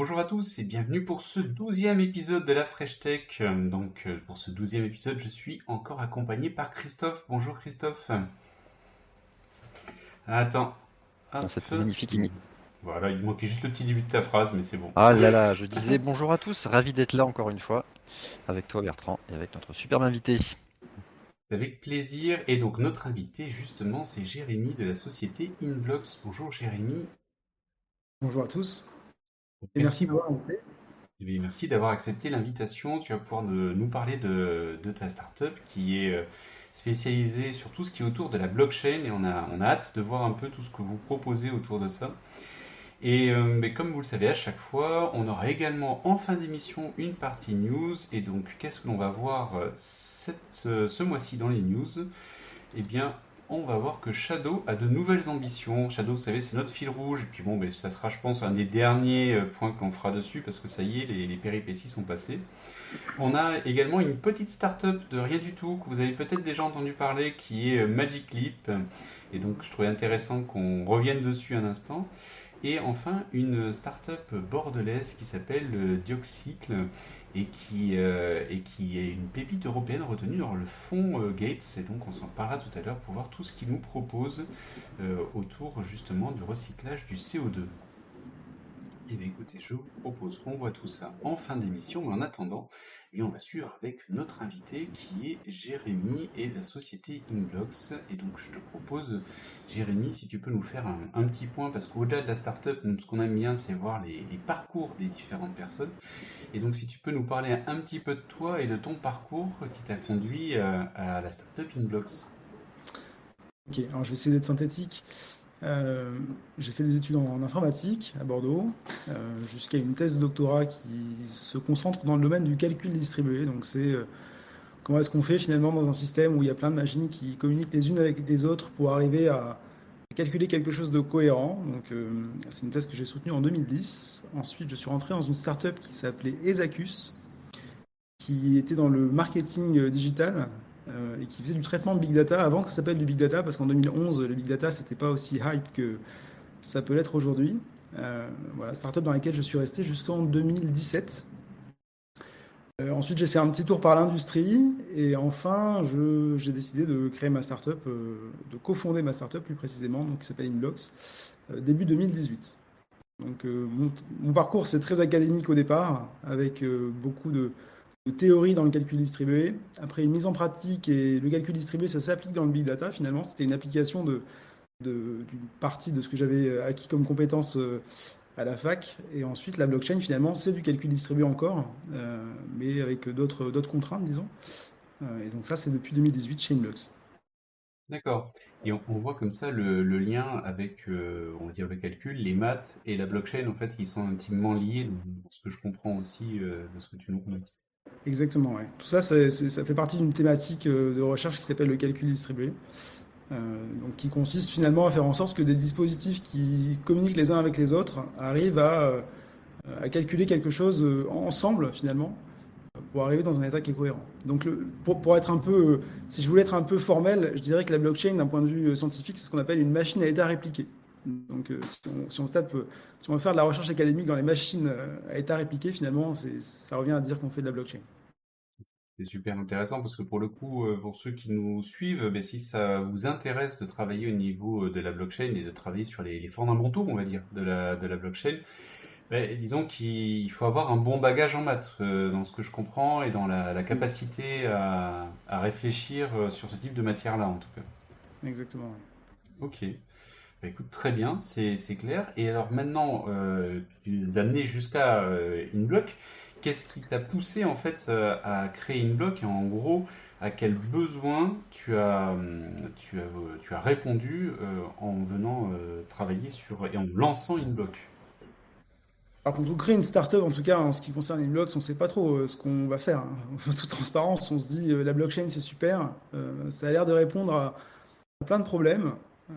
Bonjour à tous et bienvenue pour ce douzième épisode de la Fresh Tech. Donc euh, pour ce douzième épisode, je suis encore accompagné par Christophe. Bonjour Christophe. Attends. Dans cette magnifique image. Voilà, il manquait juste le petit début de ta phrase, mais c'est bon. Ah là là, je disais bonjour à tous, ravi d'être là encore une fois, avec toi Bertrand et avec notre superbe invité. Avec plaisir. Et donc notre invité justement, c'est Jérémy de la société Inblocks. Bonjour Jérémy. Bonjour à tous. Et merci de m'avoir invité. Eh merci d'avoir accepté l'invitation. Tu vas pouvoir de- nous parler de, de ta startup qui est euh, spécialisée sur tout ce qui est autour de la blockchain et on a, on a hâte de voir un peu tout ce que vous proposez autour de ça. Et euh, mais comme vous le savez, à chaque fois, on aura également en fin d'émission une partie news. Et donc, qu'est-ce que l'on va voir cette- euh, ce mois-ci dans les news? Eh bien, on va voir que Shadow a de nouvelles ambitions. Shadow, vous savez, c'est notre fil rouge. Et puis bon, ben, ça sera, je pense, un des derniers euh, points qu'on fera dessus parce que ça y est, les, les péripéties sont passées. On a également une petite start-up de rien du tout que vous avez peut-être déjà entendu parler qui est euh, Magic Leap. Et donc, je trouvais intéressant qu'on revienne dessus un instant. Et enfin, une start-up bordelaise qui s'appelle euh, Dioxycle et qui, euh, et qui est une pépite européenne retenue dans le fonds euh, Gates. Et donc, on s'en parlera tout à l'heure pour voir tout ce qu'ils nous proposent euh, autour justement du recyclage du CO2. Et bien écoutez, je vous propose qu'on voit tout ça en fin d'émission, mais en attendant, et on va suivre avec notre invité qui est Jérémy et la société Inblocks. Et donc je te propose, Jérémy, si tu peux nous faire un, petit point, parce qu'au-delà de la startup, ce qu'on aime bien, c'est voir les parcours des différentes personnes. Et donc si tu peux nous parler un petit peu de toi et de ton parcours qui t'a conduit euh, à la startup Inblocks. Ok, alors je vais essayer d'être synthétique. Euh, j'ai fait des études en, informatique à Bordeaux, euh, jusqu'à une thèse de doctorat qui se concentre dans le domaine du calcul distribué. Donc c'est comment est-ce qu'on fait finalement dans un système où il y a plein de machines qui communiquent les unes avec les autres pour arriver à calculer quelque chose de cohérent. Donc euh, c'est une thèse que j'ai soutenue en 2010. Ensuite, je suis rentré dans une startup qui s'appelait Ezacus, qui était dans le marketing euh, digital euh, et qui faisait du traitement de big data avant que ça s'appelle du big data, parce qu'en 2011, le big data, c'était pas aussi hype que ça peut l'être aujourd'hui. Euh, voilà, startup dans laquelle je suis resté jusqu'en 2017. Euh, ensuite, j'ai fait un petit tour par l'industrie et enfin, j'ai décidé de créer ma startup, euh, de cofonder ma startup plus précisément, donc qui s'appelle Inblocks, euh, début 2018. Donc, euh, mon, parcours, c'est très académique au départ, avec beaucoup de, de théorie dans le calcul distribué. Après une mise en pratique et le calcul distribué, ça s'applique dans le big data finalement. C'était une application de, d'une partie de ce que j'avais acquis comme compétences à la fac. Et ensuite, la blockchain finalement, c'est du calcul distribué encore, euh, mais avec d'autres, d'autres contraintes, disons. Euh, et donc ça, c'est depuis 2018 chez Inblocks. D'accord. Et on, on voit comme ça le, le lien avec, euh, on va dire, le calcul, les maths et la blockchain, en fait, qui sont intimement liés, ce que je comprends aussi euh, de ce que tu nous racontes. Exactement, ouais. Tout ça, c'est- c'est- ça fait partie d'une thématique de recherche qui s'appelle le calcul distribué. Euh, donc, qui consiste finalement à faire en sorte que des dispositifs qui communiquent les uns avec les autres arrivent à, euh, calculer quelque chose euh, ensemble finalement pour arriver dans un état qui est cohérent. Donc, pour, être un peu, si je voulais être un peu formel, je dirais que la blockchain, d'un point de vue scientifique, c'est ce qu'on appelle une machine à état répliqué. Donc, si on, si on veut faire de la recherche académique dans les machines à état répliqué, finalement, ça revient à dire qu'on fait de la blockchain. C'est super intéressant parce que pour le coup, euh, pour ceux qui nous suivent, ben, si ça vous intéresse de travailler au niveau euh, de la blockchain et de travailler sur les, les fondamentaux, on va dire, de la, de la blockchain, ben, disons qu'il faut avoir un bon bagage en maths, euh, dans ce que je comprends, et dans la, la capacité à, à réfléchir sur ce type de matière-là, en tout cas. Exactement. Ok. Bah, écoute, très bien, c'est c'est clair. Et alors maintenant, euh, tu nous as amené jusqu'à euh, InBlock. Qu'est-ce qui t'a poussé en fait euh, à créer InBlock et en gros, à quel besoin tu as, hum, tu as, euh, tu as répondu euh, en venant euh, travailler sur et en lançant InBlock? Alors, quand on crée une startup, en tout cas en ce qui concerne Inblocks, on ne sait pas trop euh, ce qu'on va faire. hein. En toute transparence, on se dit euh, la blockchain c'est super, euh, ça a l'air de répondre à, plein de problèmes.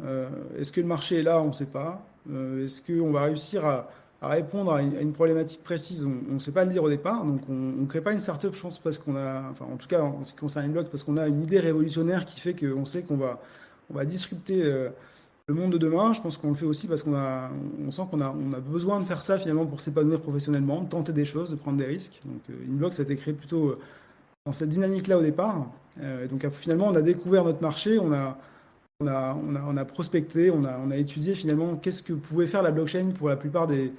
Euh, est-ce que le marché est là? On ne sait pas. Euh, est-ce qu'on va réussir à, à répondre à une, problématique précise On ne sait pas le dire au départ. Donc on ne crée pas une startup, je pense, parce qu'on a, enfin en tout cas en ce qui concerne Inblocks, parce qu'on a une idée révolutionnaire qui fait qu'on sait qu'on va, on va disrupter euh, le monde de demain, je pense qu'on le fait aussi parce qu'on a, on sent qu'on a, on a besoin de faire ça finalement pour s'épanouir professionnellement, de tenter des choses, de prendre des risques. Donc, euh, Inblock, ça a été créé plutôt euh, dans cette dynamique-là au départ. Euh, donc, finalement, on a découvert notre marché, on a, on a, on a, on a prospecté, on a, on a étudié finalement qu'est-ce que pouvait faire la blockchain pour la plupart des,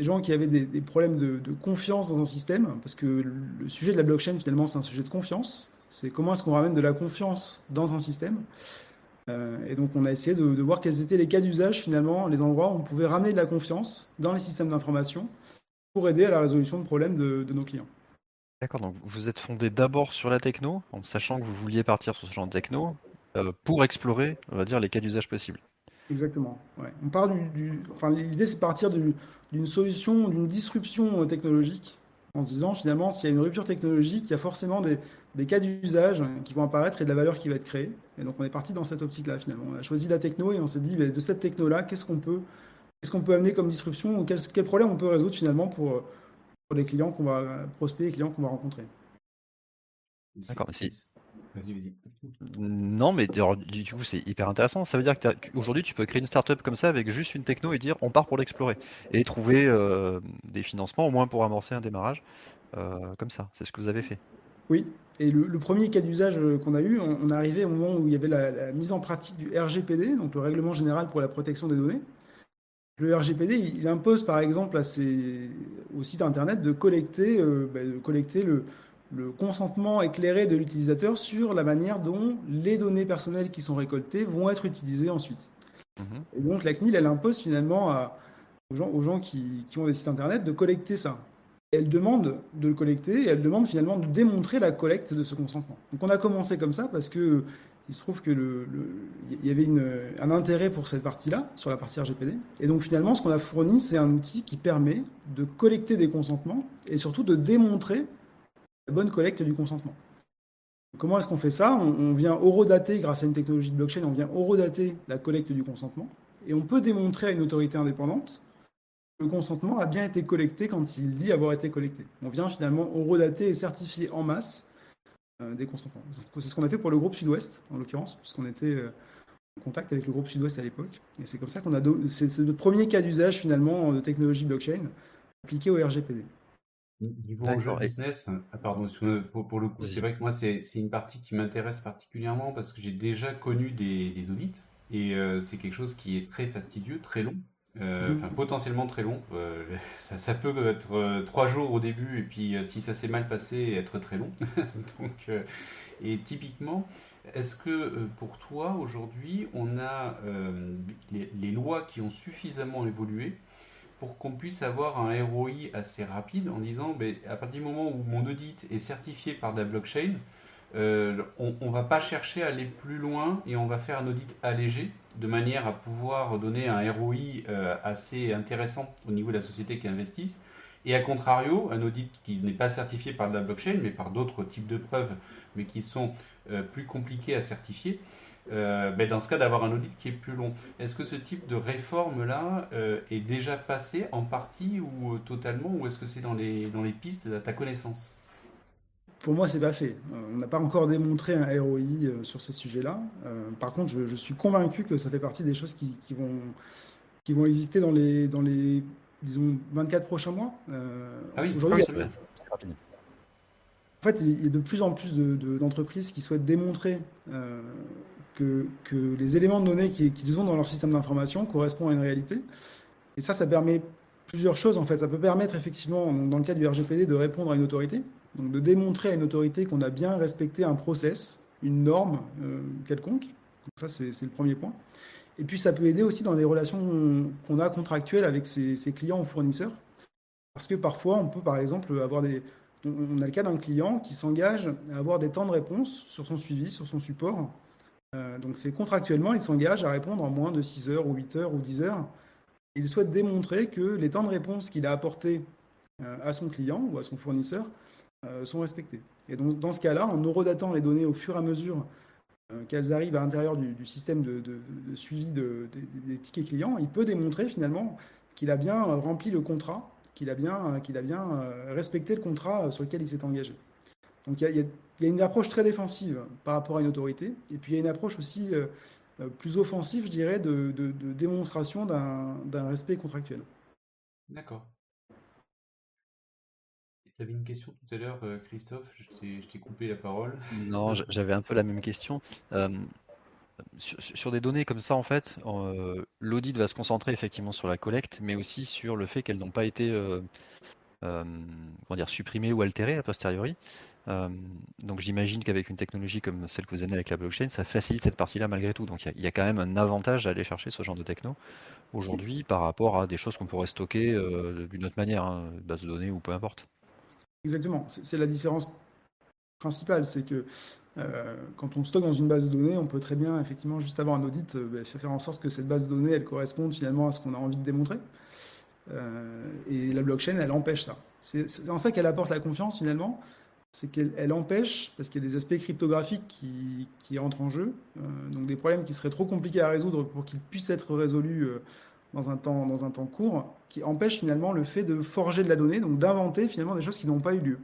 gens qui avaient des, problèmes de, de, confiance dans un système. Parce que le sujet de la blockchain, finalement, c'est un sujet de confiance. C'est comment est-ce qu'on ramène de la confiance dans un système. Euh, et donc, on a essayé de, voir quels étaient les cas d'usage, finalement, les endroits où on pouvait ramener de la confiance dans les systèmes d'information pour aider à la résolution de problèmes de, nos clients. D'accord, donc vous êtes fondé d'abord sur la techno, en sachant que vous vouliez partir sur ce genre de techno, euh, pour explorer, on va dire, les cas d'usage possibles. Exactement. On part du, enfin, l'idée, c'est partir d'une solution, d'une disruption technologique, en se disant finalement, s'il y a une rupture technologique, il y a forcément des, cas d'usage qui vont apparaître et de la valeur qui va être créée. Et donc on est parti dans cette optique-là finalement. On a choisi la techno et on s'est dit bah, de cette techno-là, qu'est-ce qu'on peut, qu'est-ce peut amener comme disruption ou quel, quel, problème on peut résoudre finalement pour, pour les clients qu'on va prospecter, les clients qu'on va rencontrer? D'accord, mais Vas-y, vas-y. Non, mais du coup, c'est hyper intéressant. Ça veut dire qu'aujourd'hui, tu peux créer une startup comme ça avec juste une techno et dire on part pour l'explorer et trouver euh, des financements, au moins pour amorcer un démarrage euh, comme ça. C'est ce que vous avez fait. Oui, et le, premier cas d'usage euh, qu'on a eu, on, est arrivé au moment où il y avait la, mise en pratique du RGPD, donc le Règlement général pour la protection des données. Le RGPD, il, impose par exemple à ses, au site internet de collecter, euh, bah, de collecter le, consentement éclairé de l'utilisateur sur la manière dont les données personnelles qui sont récoltées vont être utilisées ensuite. Mhm. Et donc la CNIL, elle impose finalement aux gens, aux gens qui, qui ont des sites internet de collecter ça elle demande de le collecter et elle demande finalement de démontrer la collecte de ce consentement. Donc on a commencé comme ça parce que il se trouve que le, y avait un intérêt pour cette partie-là, sur la partie RGPD. Et donc finalement, ce qu'on a fourni, c'est un outil qui permet de collecter des consentements et surtout de démontrer bonne collecte du consentement. Comment est-ce qu'on fait ça? On, vient horodater, grâce à une technologie de blockchain, on vient horodater la collecte du consentement et on peut démontrer à une autorité indépendante le consentement a bien été collecté quand il dit avoir été collecté. On vient finalement horodater et certifier en masse euh, des consentements. C'est ce qu'on a fait pour le groupe Sud-Ouest, en l'occurrence, puisqu'on était euh, en contact avec le groupe Sud-Ouest à l'époque. Et c'est comme ça qu'on a. C'est le premier cas d'usage finalement de technologie blockchain appliqué au RGPD. Niveau business, ah, pardon, pour, le coup, c'est vrai que moi, c'est une partie qui m'intéresse particulièrement parce que j'ai déjà connu des, audits et euh, c'est quelque chose qui est très fastidieux, très long. Euh, enfin, potentiellement très long. Euh, ça, peut être euh, trois jours au début, et puis si ça s'est mal passé, être très long. Donc, et typiquement, est-ce que pour toi, aujourd'hui, on a les, lois qui ont suffisamment évolué pour qu'on puisse avoir un ROI assez rapide en disant, ben, à partir du moment où mon audit est certifié par la blockchain, euh, on ne va pas chercher à aller plus loin et on va faire un audit allégé de manière à pouvoir donner un ROI euh, assez intéressant au niveau de la société qui investisse. Et à contrario, un audit qui n'est pas certifié par la blockchain, mais par d'autres types de preuves, mais qui sont euh, plus compliqués à certifier, ben dans ce cas d'avoir un audit qui est plus long. Est-ce que ce type de réforme-là est déjà passé en partie ou totalement, ou est-ce que c'est dans les, dans les pistes à ta connaissance? Pour moi, c'est pas fait. Euh, on n'a pas encore démontré un ROI euh, sur ces sujets-là. Euh, par contre, je, suis convaincu que ça fait partie des choses qui, vont, qui vont exister dans les, dans les disons, 24 prochains mois. ah oui, aujourd'hui, c'est En fait, il y a de plus en plus d'entreprises qui souhaitent démontrer que, les éléments de données qu'ils ont dans leur système d'information correspondent à une réalité. Et ça, ça permet plusieurs choses en fait. Ça peut permettre effectivement, dans le cas du RGPD, de répondre à une autorité. Donc de démontrer à une autorité qu'on a bien respecté un process, une norme euh, quelconque. Ça, c'est le premier point. Et puis ça peut aider aussi dans les relations qu'on a contractuelles avec ses, clients ou fournisseurs. Parce que parfois, on peut par exemple avoir des... On a le cas d'un client qui s'engage à avoir des temps de réponse sur son suivi, sur son support. Euh, donc c'est contractuellement, il s'engage à répondre en moins de 6 heures ou 8 heures ou 10 heures. Il souhaite démontrer que les temps de réponse qu'il a apportés euh, à son client ou à son fournisseur euh, sont respectés. Et donc, dans ce cas-là, en eurodatant les données au fur et à mesure qu'elles arrivent à l'intérieur du, système de, suivi des tickets clients, il peut démontrer finalement qu'il a bien rempli le contrat, qu'il a bien, respecté le contrat sur lequel il s'est engagé. Donc il y, a, une approche très défensive par rapport à une autorité, et puis il y a une approche aussi plus offensif, je dirais, de, démonstration d'un respect contractuel. D'accord. Tu avais une question tout à l'heure, Christophe, je t'ai coupé la parole. Non, j'avais un peu la même question. sur, des données comme ça, en fait, l'audit va se concentrer effectivement sur la collecte, mais aussi sur le fait qu'elles n'ont pas été dire, supprimées ou altérées a posteriori. Euh, donc j'imagine qu'avec une technologie comme celle que vous avez avec la blockchain, ça facilite cette partie-là malgré tout. Donc il y, a quand même un avantage à aller chercher ce genre de techno aujourd'hui par rapport à des choses qu'on pourrait stocker euh, d'une autre manière, hein, base de données ou peu importe. Exactement, c'est la différence principale, c'est que euh, quand on stocke dans une base de données, on peut très bien effectivement juste avoir un audit, bah, faire en sorte que cette base de données elle corresponde finalement à ce qu'on a envie de démontrer. et la blockchain elle empêche ça. C'est en ça qu'elle apporte la confiance finalement c'est qu'elle empêche, parce qu'il y a des aspects cryptographiques qui, entrent en jeu, euh, donc des problèmes qui seraient trop compliqués à résoudre pour qu'ils puissent être résolus euh, dans, un temps, court, qui empêchent finalement le fait de forger de la donnée, donc d'inventer finalement des choses qui n'ont pas eu lieu.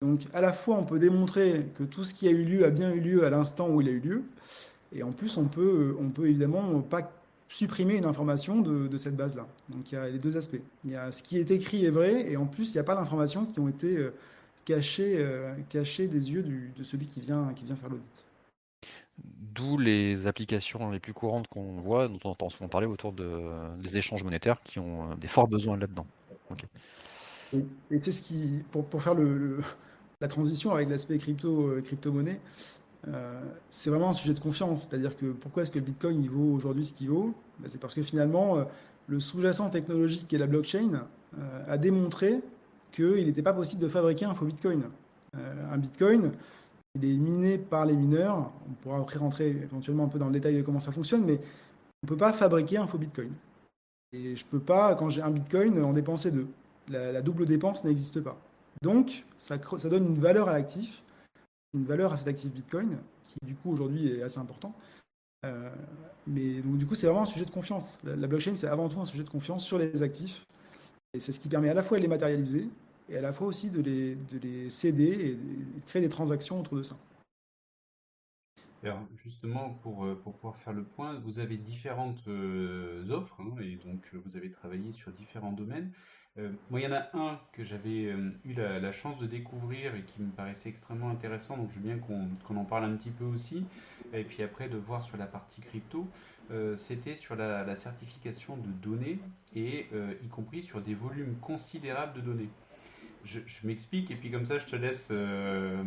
Donc à la fois on peut démontrer que tout ce qui a eu lieu a bien eu lieu à l'instant où il a eu lieu, et en plus on peut, on peut évidemment pas supprimer une information de, de cette base-là. Donc il y a les deux aspects. Il y a ce qui est écrit est vrai, et en plus il n'y a pas d'informations qui ont été... Euh, caché, euh, caché des yeux de celui qui vient, qui vient faire l'audit. D'où les applications les plus courantes qu'on voit, dont on entend souvent parler autour de, des échanges monétaires qui ont euh, des forts besoins là-dedans. Et, c'est ce qui, pour, pour faire le, la transition avec l'aspect crypto, euh, crypto-monnaie, c'est vraiment un sujet de confiance. C'est-à-dire que pourquoi est-ce que le Bitcoin il vaut aujourd'hui ce qu'il vaut? Ben, C'est parce que finalement, le sous-jacent technologique qui est la blockchain a démontré qu'il n'était pas possible de fabriquer un faux Bitcoin. Euh, un Bitcoin, il est miné par les mineurs. On pourra après rentrer éventuellement un peu dans le détail de comment ça fonctionne, mais on ne peut pas fabriquer un faux Bitcoin. Et je ne peux pas, quand j'ai un Bitcoin, en dépenser deux. La, double dépense n'existe pas. Donc, ça, donne une valeur à l'actif, une valeur à cet actif Bitcoin, qui du coup aujourd'hui est assez important. Euh, mais donc, du coup, c'est vraiment un sujet de confiance. la blockchain, c'est avant tout un sujet de confiance sur les actifs. Et c'est ce qui permet à la fois de les matérialiser, et à la fois aussi de les, de les céder et de créer des transactions autour de ça. Alors justement, pour, euh, pour pouvoir faire le point, vous avez différentes euh, offres hein, et donc euh, vous avez travaillé sur différents domaines. Moi, il y en a un que j'avais eu la, chance de découvrir et qui me paraissait extrêmement intéressant, donc je veux bien qu'on en parle un petit peu aussi, et puis après de voir sur la partie crypto. C'était sur la, certification de données et y compris sur des volumes considérables de données je, m'explique et puis comme ça je te laisse euh,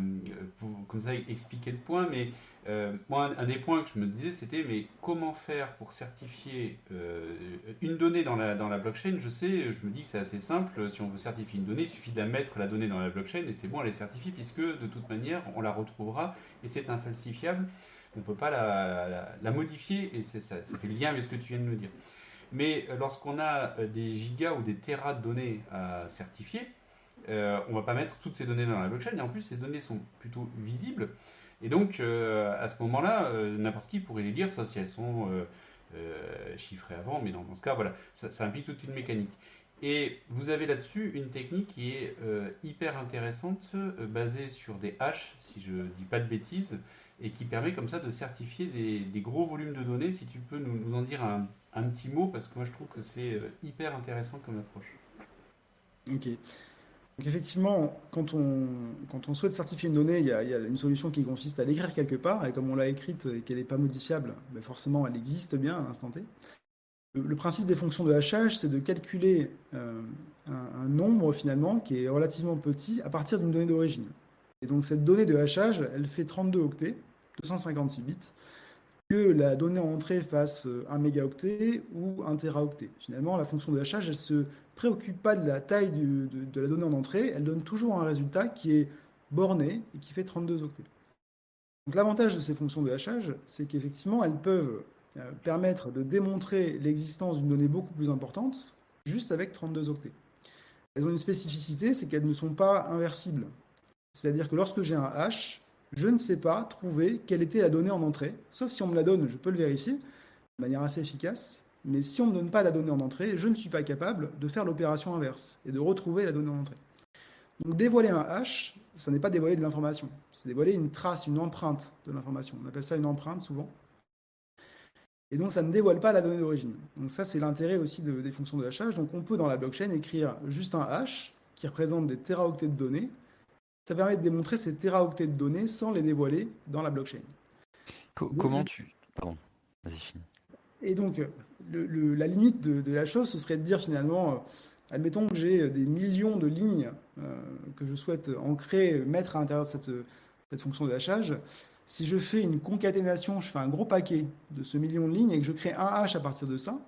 comme ça expliquer le point. Mais euh, moi, un, des points que je me disais, c'était mais comment faire pour certifier euh, une donnée dans la, blockchain? Je sais, je me dis que c'est assez simple. Si on veut certifier une donnée, il suffit de la mettre la donnée dans la blockchain et c'est bon, elle est certifiée puisque de toute manière on la retrouvera et c'est infalsifiable. On ne peut pas la, modifier et ça, ça fait lien avec ce que tu viens de nous dire. Mais lorsqu'on a des gigas ou des terras de données à certifier, euh, on va pas mettre toutes ces données dans la blockchain et en plus ces données sont plutôt visibles et donc euh, à ce moment-là euh, n'importe qui pourrait les lire sauf si elles sont chiffrées avant mais dans, ce cas voilà ça, implique toute une mécanique. Et vous avez là-dessus une technique qui est hyper intéressante basée sur des hashes si je dis pas de bêtises et qui permet comme ça de certifier des, gros volumes de données si tu peux nous, en dire un, petit mot parce que moi je trouve que c'est hyper intéressant comme approche. Ok effectivement, quand on, quand on souhaite certifier une donnée, il y, a, une solution qui consiste à l'écrire quelque part, et comme on l'a écrite et qu'elle n'est pas modifiable, ben forcément elle existe bien à l'instant T. Le, principe des fonctions de hachage, c'est de calculer euh, un, nombre finalement qui est relativement petit à partir d'une donnée d'origine. Et donc cette donnée de hachage, elle fait 32 octets, 256 bits, que la donnée en entrée fasse 1 mégaoctet ou 1 téraoctet. Finalement, la fonction de hachage, elle se préoccupe pas de la taille de, la donnée en entrée, elle donne toujours un résultat qui est borné et qui fait 32 octets. Donc l'avantage de ces fonctions de hachage, c'est qu'effectivement, elles peuvent euh, permettre de démontrer l'existence d'une donnée beaucoup plus importante juste avec 32 octets. Elles ont une spécificité, c'est qu'elles ne sont pas inversibles. C'est-à-dire que lorsque j'ai un hash, je ne sais pas trouver quelle était la donnée en entrée, sauf si on me la donne, je peux le vérifier de manière assez efficace, mais si on ne me donne pas la donnée en entrée, je ne suis pas capable de faire l'opération inverse et de retrouver la donnée en entrée. Donc dévoiler un hash, ça n'est pas dévoiler de l'information, c'est dévoiler une trace, une empreinte de l'information. On appelle ça une empreinte souvent. Et donc, ça ne dévoile pas la donnée d'origine. Donc, ça, c'est l'intérêt aussi des fonctions de hachage. Donc, on peut, dans la blockchain, écrire juste un hash qui représente des téraoctets de données. Ça permet de démontrer ces téraoctets de données sans les dévoiler dans la blockchain. comment tu. Pardon, vas-y, finis. Et donc, la limite de, la chose, ce serait de dire finalement, euh, admettons que j'ai des millions de lignes euh, que je souhaite ancrer, mettre à l'intérieur de cette, cette fonction de hachage si je fais une concaténation, je fais un gros paquet de ce million de lignes et que je crée un hash à partir de ça,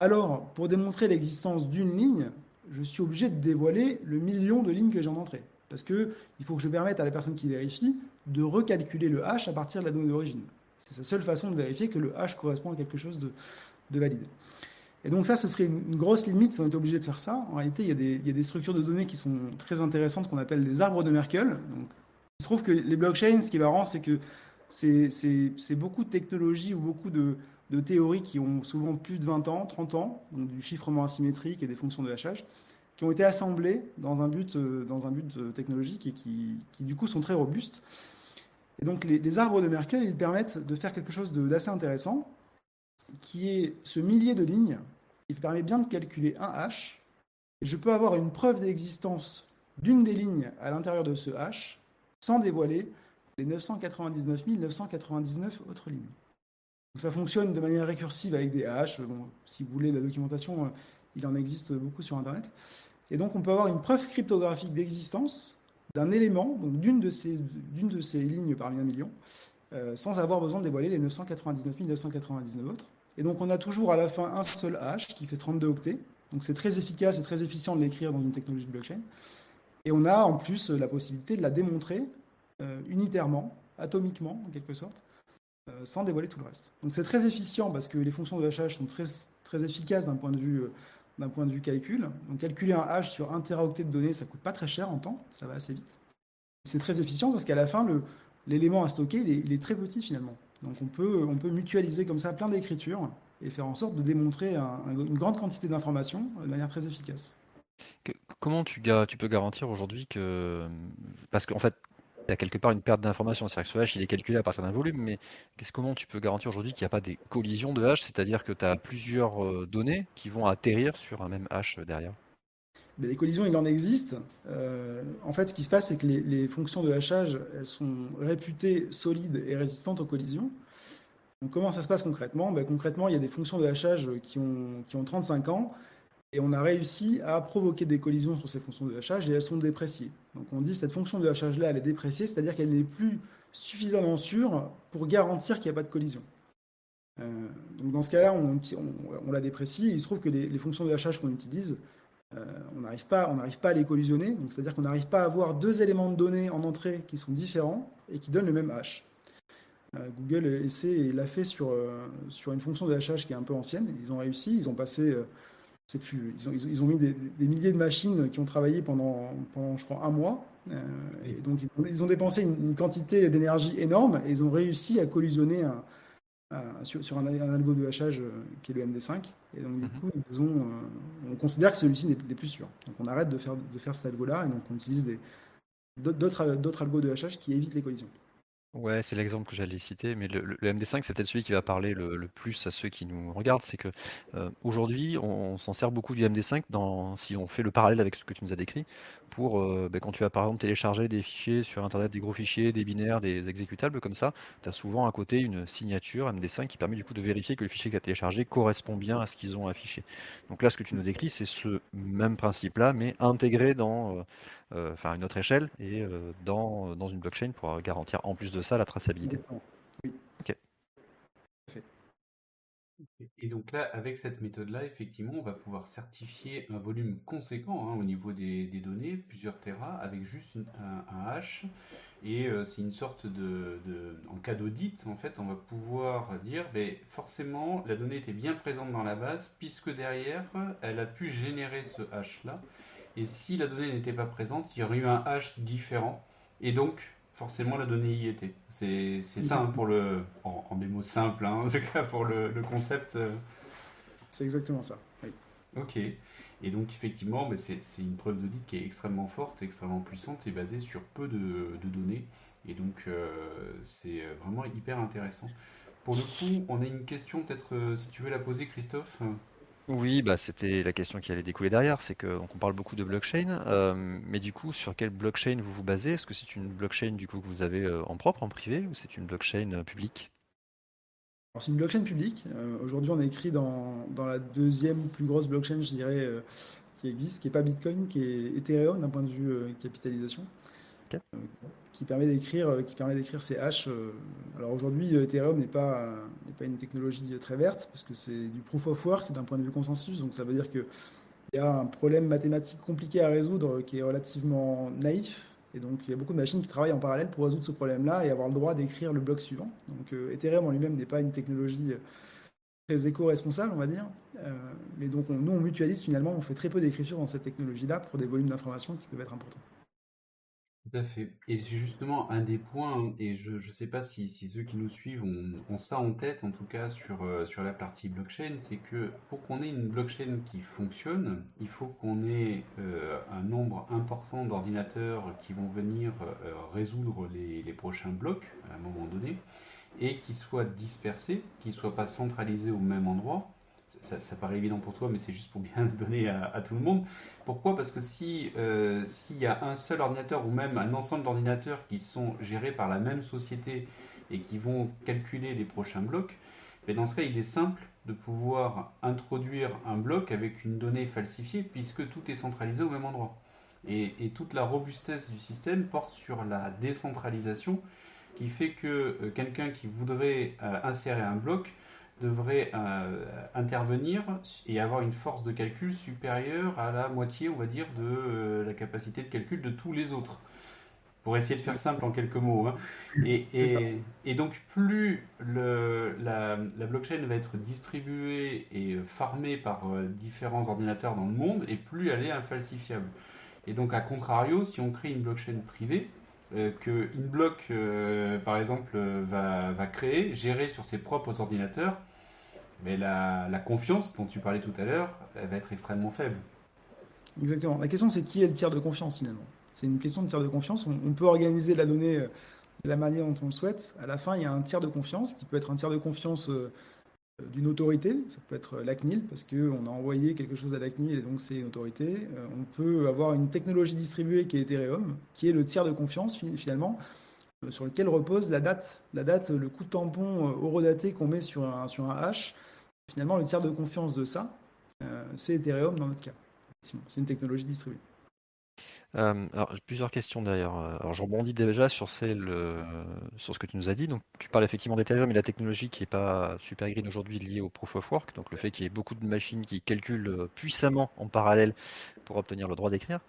alors pour démontrer l'existence d'une ligne, je suis obligé de dévoiler le million de lignes que j'ai en entrée. Parce qu'il faut que je permette à la personne qui vérifie de recalculer le hash à partir de la donnée d'origine. C'est sa seule façon de vérifier que le hash correspond à quelque chose de, valide. Et donc ça, ce serait une grosse limite si on était obligé de faire ça. En réalité, il y, a des, structures de données qui sont très intéressantes qu'on appelle des arbres de Merkel. Donc, il se trouve que les blockchains, ce qui est marrant, c'est que c'est beaucoup de technologies ou beaucoup de, théories qui ont souvent plus de 20 ans, 30 ans, du chiffrement asymétrique et des fonctions de hachage, qui ont été assemblées dans un but, euh, dans un but euh, technologique et qui, du coup sont très robustes. Et donc les, arbres de Merkel, ils permettent de faire quelque chose d'assez intéressant, qui est ce millier de lignes, il permet bien de calculer un hash, et je peux avoir une preuve d'existence d'une des lignes à l'intérieur de ce hash, sans dévoiler les 999 999 autres lignes. Donc ça fonctionne de manière récursive avec des hash. si vous voulez la documentation, euh, il en existe beaucoup sur Internet. Et donc on peut avoir une preuve cryptographique d'existence d'un élément, donc d'une de, ces, de ces lignes parmi un million, euh, sans avoir besoin de dévoiler les 999 999 autres. Et donc on a toujours à la fin un seul hash qui fait 32 octets. Donc c'est très efficace et très efficient de l'écrire dans une technologie de blockchain. Et on a en plus la possibilité de la démontrer euh, unitairement, atomiquement en quelque sorte, euh, sans dévoiler tout le reste. Donc c'est très efficient parce que les fonctions de hachage sont très, très efficaces d'un point, de vue, d'un point de vue calcul. Donc calculer un hash sur un teraoctet de données, ça coûte pas très cher en temps, ça va assez vite. C'est très efficient parce qu'à la fin, l'élément à stocker, il est, très petit finalement. Donc on peut, on peut mutualiser comme ça plein d'écritures et faire en sorte de démontrer une grande quantité d'informations de manière très efficace comment tu, tu peux garantir aujourd'hui que. Parce qu'en fait, il y a quelque part une perte d'information. C'est-à-dire que ce hash, il est calculé à partir d'un volume, mais comment tu peux garantir aujourd'hui qu'il n'y a pas des collisions de hash C'est-à-dire que tu as plusieurs euh, données qui vont atterrir sur un même hash derrière? Mais des collisions, il en existe. Euh, en fait, ce qui se passe, c'est que les, fonctions de hachage, elles sont réputées solides et résistantes aux collisions. Donc, comment ça se passe concrètement? Ben, Concrètement, il y a des fonctions de hachage qui ont, qui ont 35 ans et on a réussi à provoquer des collisions sur ces fonctions de hachage et elles sont dépréciées. Donc on dit cette fonction de hachage-là, elle est dépréciée, c'est-à-dire qu'elle n'est plus suffisamment sûre pour garantir qu'il n'y a pas de collision. Euh, donc dans ce cas-là, on, la déprécie. il se trouve que les, fonctions de hachage qu'on utilise, euh, on n'arrive pas, pas à les collisionner. C'est-à-dire qu'on n'arrive pas à avoir deux éléments de données en entrée qui sont différents et qui donnent le même hash. Euh, Google essaie et l'a fait sur, sur une fonction de hachage qui est un peu ancienne. Ils ont réussi. Ils ont passé plus, ils ont, ils ont mis des, milliers de machines qui ont travaillé pendant, pendant je crois, un mois. Euh, et donc, ils ont, dépensé une, quantité d'énergie énorme et ils ont réussi à collisionner sur, un, algo de hachage euh, qui est le MD5. Et donc, du mhm. coup, ils ont, euh, on considère que celui-ci n'est plus sûr. Donc, on arrête de faire, de faire cet algo-là et donc on utilise d'autres algos de hachage qui évitent les collisions. Ouais, c'est l'exemple que j'allais citer, mais le, MD5, c'est peut-être celui qui va parler le, plus à ceux qui nous regardent. C'est que euh, aujourd'hui, on, s'en sert beaucoup du MD5 dans, si on fait le parallèle avec ce que tu nous as décrit, pour euh, ben, quand tu vas par exemple télécharger des fichiers sur Internet, des gros fichiers, des binaires, des exécutables comme ça, tu as souvent à côté une signature MD5 qui permet du coup de vérifier que le fichier que tu as téléchargé correspond bien à ce qu'ils ont affiché. Donc là, ce que tu nous décris, c'est ce même principe-là, mais intégré dans euh, euh, une autre échelle et dans, dans une blockchain pour garantir en plus de ça la traçabilité. Oui. Et donc là, avec cette méthode-là, effectivement, on va pouvoir certifier un volume conséquent hein, au niveau des, données, plusieurs terras, avec juste un, hash. Et euh, c'est une sorte de, de en cas d'audit, en fait, on va pouvoir dire, ben, forcément, la donnée était bien présente dans la base, puisque derrière, elle a pu générer ce hash-là. Et si la donnée n'était pas présente, il y aurait eu un hash différent. Et donc, forcément, la donnée y était. C'est ça hein, pour le, en, des mots simples, hein, en tout cas pour le, concept. Euh. C'est exactement ça. Oui. Ok. Et donc, effectivement, c'est une preuve d'audit qui est extrêmement forte, extrêmement puissante et basée sur peu de, données. Et donc, euh, c'est vraiment hyper intéressant. Pour le coup, on a une question, peut-être si tu veux la poser, Christophe. Oui, bah c'était la question qui allait découler derrière, c'est que on parle beaucoup de blockchain, mais du coup, sur quelle blockchain vous vous basez? Est-ce que c'est une blockchain du coup que vous avez en propre, en privé, ou c'est une blockchain publique? c'est une blockchain publique. aujourd'hui, on est écrit dans, la deuxième plus grosse blockchain, je dirais, qui existe, qui n'est pas Bitcoin, qui est Ethereum d'un point de vue euh, capitalisation, euh, qui permet d'écrire, euh, qui permet d'écrire ces hash. alors aujourd'hui, Ethereum n'est pas n'est pas une technologie très verte parce que c'est du proof of work d'un point de vue consensus, donc ça veut dire que il y a un problème mathématique compliqué à résoudre qui est relativement naïf. Et donc, il y a beaucoup de machines qui travaillent en parallèle pour résoudre ce problème-là et avoir le droit d'écrire le bloc suivant. Donc, Ethereum en lui-même n'est pas une technologie très éco-responsable, on va dire. Euh, mais donc, nous, on mutualise finalement, on fait très peu d'écriture dans cette technologie-là pour des volumes d'informations qui peuvent être importants. Tout à fait. Et c'est justement un des points, et je ne sais pas si, ceux qui nous suivent ont, ça en tête, en tout cas sur, euh, sur la partie blockchain, c'est que pour qu'on ait une blockchain qui fonctionne, il faut qu'on ait euh, un nombre important d'ordinateurs qui vont venir résoudre les, les prochains blocs à un moment donné et qui soient dispersés, qui ne soient pas centralisés au même endroit. Ça, paraît évident pour toi, mais c'est juste pour bien se donner à, tout le monde. Pourquoi? Parce que si euh, s'il y a un seul ordinateur ou même un ensemble d'ordinateurs qui sont gérés par la même société et qui vont calculer les prochains blocs, ben dans ce cas, il est simple de pouvoir introduire un bloc avec une donnée falsifiée puisque tout est centralisé au même endroit. Et, et toute la robustesse du système porte sur la décentralisation qui fait que euh, quelqu'un qui voudrait euh, insérer un bloc devrait euh, intervenir et avoir une force de calcul supérieure à la moitié, on va dire, de la capacité de calcul de tous les autres. Pour essayer de faire simple en quelques mots. Hein. Et, et, donc, plus le, la, la, blockchain va être distribuée et farmée par différents ordinateurs dans le monde, et plus elle est infalsifiable. Et donc, à contrario, si on crée une blockchain privée, euh, que InBlock, euh, par exemple, euh, va, créer, gérer sur ses propres ordinateurs, mais la, confiance dont tu parlais tout à l'heure, elle va être extrêmement faible. Exactement. La question, c'est qui est le tiers de confiance finalement? C'est une question de tiers de confiance. On, peut organiser la donnée de la manière dont on le souhaite. À la fin, il y a un tiers de confiance qui peut être un tiers de confiance euh, d'une autorité, ça peut être la CNIL, parce qu'on a envoyé quelque chose à la CNIL et donc c'est une autorité. Euh, on peut avoir une technologie distribuée qui est Ethereum, qui est le tiers de confiance finalement, euh, sur lequel repose la date, la date, le coup de tampon horodaté qu'on met sur un, sur un hash. Finalement, le tiers de confiance de ça, c'est Ethereum dans notre cas. C'est une technologie distribuée. Alors, j'ai plusieurs questions d'ailleurs. Alors, je rebondis déjà sur ce que tu nous as dit. Donc, tu parles effectivement d'Ethereum et la technologie qui n'est pas super green aujourd'hui liée au proof of work, donc le fait qu'il y ait beaucoup de machines qui calculent puissamment en parallèle pour obtenir le droit d'écrire.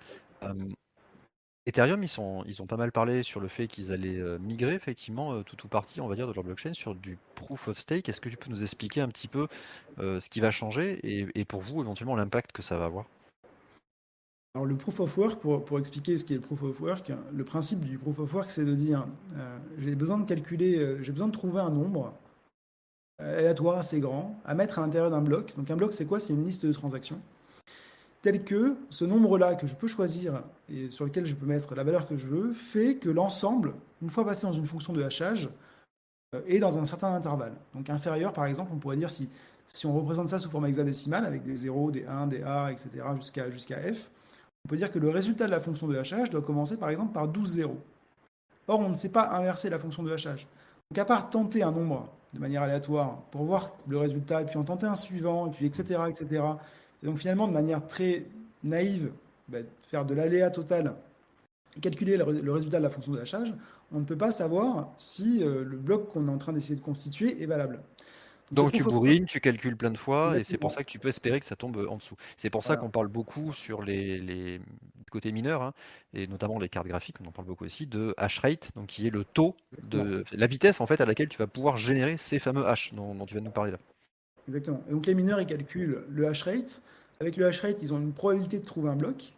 Ethereum, ils ont pas mal parlé sur le fait qu'ils allaient migrer effectivement tout ou partie, on va dire, de leur blockchain sur du proof of stake. Est-ce que tu peux nous expliquer un petit peu ce qui va changer et pour vous éventuellement l'impact que ça va avoir? Alors le proof of work, pour, expliquer ce qu'est le proof of work, le principe du proof of work, c'est de dire euh, j'ai besoin de calculer, euh, j'ai besoin de trouver un nombre aléatoire assez grand à mettre à l'intérieur d'un bloc. Donc un bloc, c'est quoi? C'est une liste de transactions tel que ce nombre-là que je peux choisir et sur lequel je peux mettre la valeur que je veux, fait que l'ensemble, une fois passé dans une fonction de hachage, euh, est dans un certain intervalle. Donc inférieur, par exemple, on pourrait dire si, si on représente ça sous forme hexadécimale, avec des 0, des 1, des A, etc., jusqu'à jusqu'à F, on peut dire que le résultat de la fonction de hachage doit commencer par exemple par 12 zéros. Or, on ne sait pas inverser la fonction de hachage. Donc, à part tenter un nombre de manière aléatoire pour voir le résultat, et puis en tenter un suivant, et puis etc.. Et donc, finalement, de manière très naïve, bah, faire de l'aléa total, calculer le, résultat de la fonction de hachage, on ne peut pas savoir si euh, le bloc qu'on est en train d'essayer de constituer est valable. Donc tu bourrines, tu calcules plein de fois, et c'est pour ça que tu peux espérer que ça tombe en dessous. C'est pour ça qu'on parle beaucoup sur les, les côtés mineurs, hein, et notamment les cartes graphiques, on en parle beaucoup aussi, de hash rate, donc qui est le taux de la vitesse en fait à laquelle tu vas pouvoir générer ces fameux hash dont, tu vas nous parler là. Exactement. Et donc les mineurs ils calculent le hash rate. Avec le hash rate, ils ont une probabilité de trouver un bloc.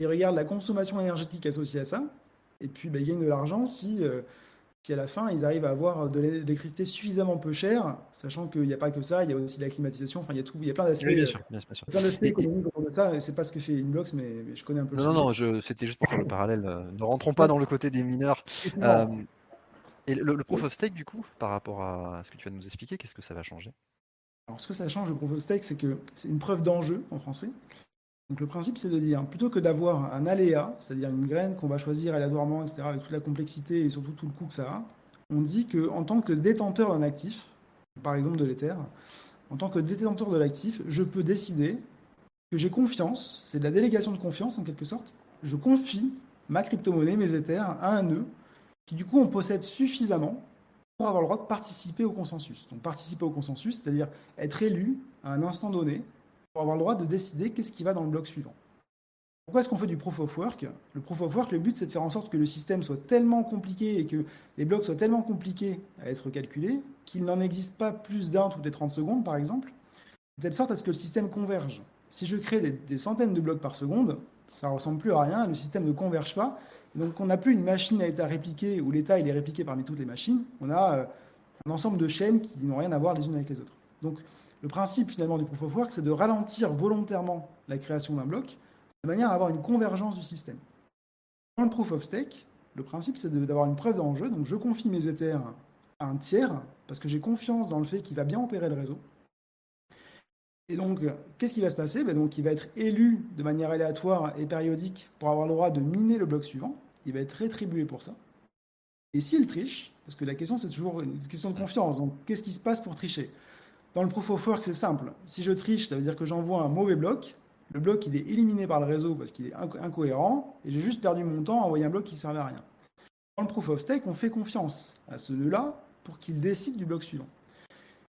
Ils regardent la consommation énergétique associée à ça, et puis bah, ils gagnent de l'argent si euh, si à la fin ils arrivent à avoir de l'électricité suffisamment peu chère, sachant qu'il n'y a pas que ça, il y a aussi la climatisation, enfin il y a tout, il y a plein d'aspects, oui, plein d'aspects économiques autour de ça. C'est pas ce que fait Inbox, mais, mais je connais un peu. Non, non, non, c'était juste pour faire le parallèle. Ne rentrons pas dans le côté des mineurs. Euh, Et le, proof of stake, du coup, par rapport à ce que tu vas nous expliquer, qu'est-ce que ça va changer? Alors, ce que ça change, le proof of stake, c'est que c'est une preuve d'enjeu en français. Donc, le principe, c'est de dire, plutôt que d'avoir un aléa, c'est-à-dire une graine qu'on va choisir aléatoirement, etc., avec toute la complexité et surtout tout le coût que ça a, on dit qu'en tant que détenteur d'un actif, par exemple de l'Ether, en tant que détenteur de l'actif, je peux décider que j'ai confiance, c'est de la délégation de confiance en quelque sorte, je confie ma crypto-monnaie, mes Ethers, à un nœud qui du coup on possède suffisamment pour avoir le droit de participer au consensus. Donc participer au consensus, c'est-à-dire être élu à un instant donné pour avoir le droit de décider qu'est-ce qui va dans le bloc suivant. Pourquoi est-ce qu'on fait du proof of work? Le proof of work, le but c'est de faire en sorte que le système soit tellement compliqué et que les blocs soient tellement compliqués à être calculés qu'il n'en existe pas plus d'un toutes les 30 secondes par exemple, de telle sorte à ce que le système converge. Si je crée des, centaines de blocs par seconde, ça ressemble plus à rien, le système ne converge pas, donc on n'a plus une machine à état répliquée où l'état il est répliqué parmi toutes les machines, on a euh, un ensemble de chaînes qui n'ont rien à voir les unes avec les autres. Donc le principe finalement du proof of work, c'est de ralentir volontairement la création d'un bloc de manière à avoir une convergence du système. Dans le proof of stake, le principe c'est d'avoir une preuve d'enjeu, donc je confie mes Ethers à un tiers parce que j'ai confiance dans le fait qu'il va bien opérer le réseau. Et donc, qu'est-ce qui va se passer? Ben donc, Il va être élu de manière aléatoire et périodique pour avoir le droit de miner le bloc suivant. Il va être rétribué pour ça. Et s'il triche, parce que la question c'est toujours une question de confiance, donc qu'est-ce qui se passe pour tricher? Dans le proof of work, c'est simple. Si je triche, ça veut dire que j'envoie un mauvais bloc. Le bloc, il est éliminé par le réseau parce qu'il est incohérent, et j'ai juste perdu mon temps à envoyer un bloc qui ne servait à rien. Dans le proof of stake, on fait confiance à ce nœud-là pour qu'il décide du bloc suivant.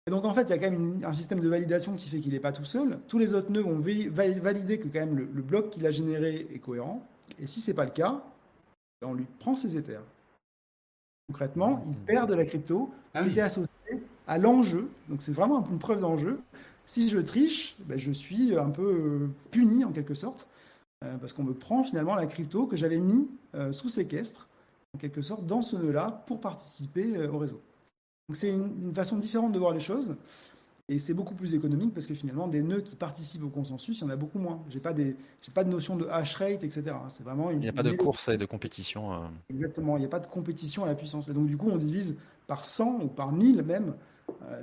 Et donc en fait, il y a quand même un système de validation qui fait qu'il n'est pas tout seul. Tous les autres nœuds vont valider que quand même le, bloc qu'il a généré est cohérent. Et si ce n'est pas le cas, ben, on lui prend ses Ethers. Concrètement, il perd de la crypto ah qui était associée à l'enjeu. Donc c'est vraiment une preuve d'enjeu. Si je triche, ben, je suis un peu euh, puni en quelque sorte, euh, parce qu'on me prend finalement la crypto que j'avais mis euh, sous séquestre, en quelque sorte, dans ce nœud-là pour participer au réseau. Donc c'est une, façon différente de voir les choses. Et c'est beaucoup plus économique parce que finalement, des nœuds qui participent au consensus, il y en a beaucoup moins. Je n'ai pas, pas de notion de hash rate, etc. C'est vraiment il n'y a pas de course et de compétition. Exactement, il n'y a pas de compétition à la puissance. Et donc, du coup, on divise par 100 ou par 1000 même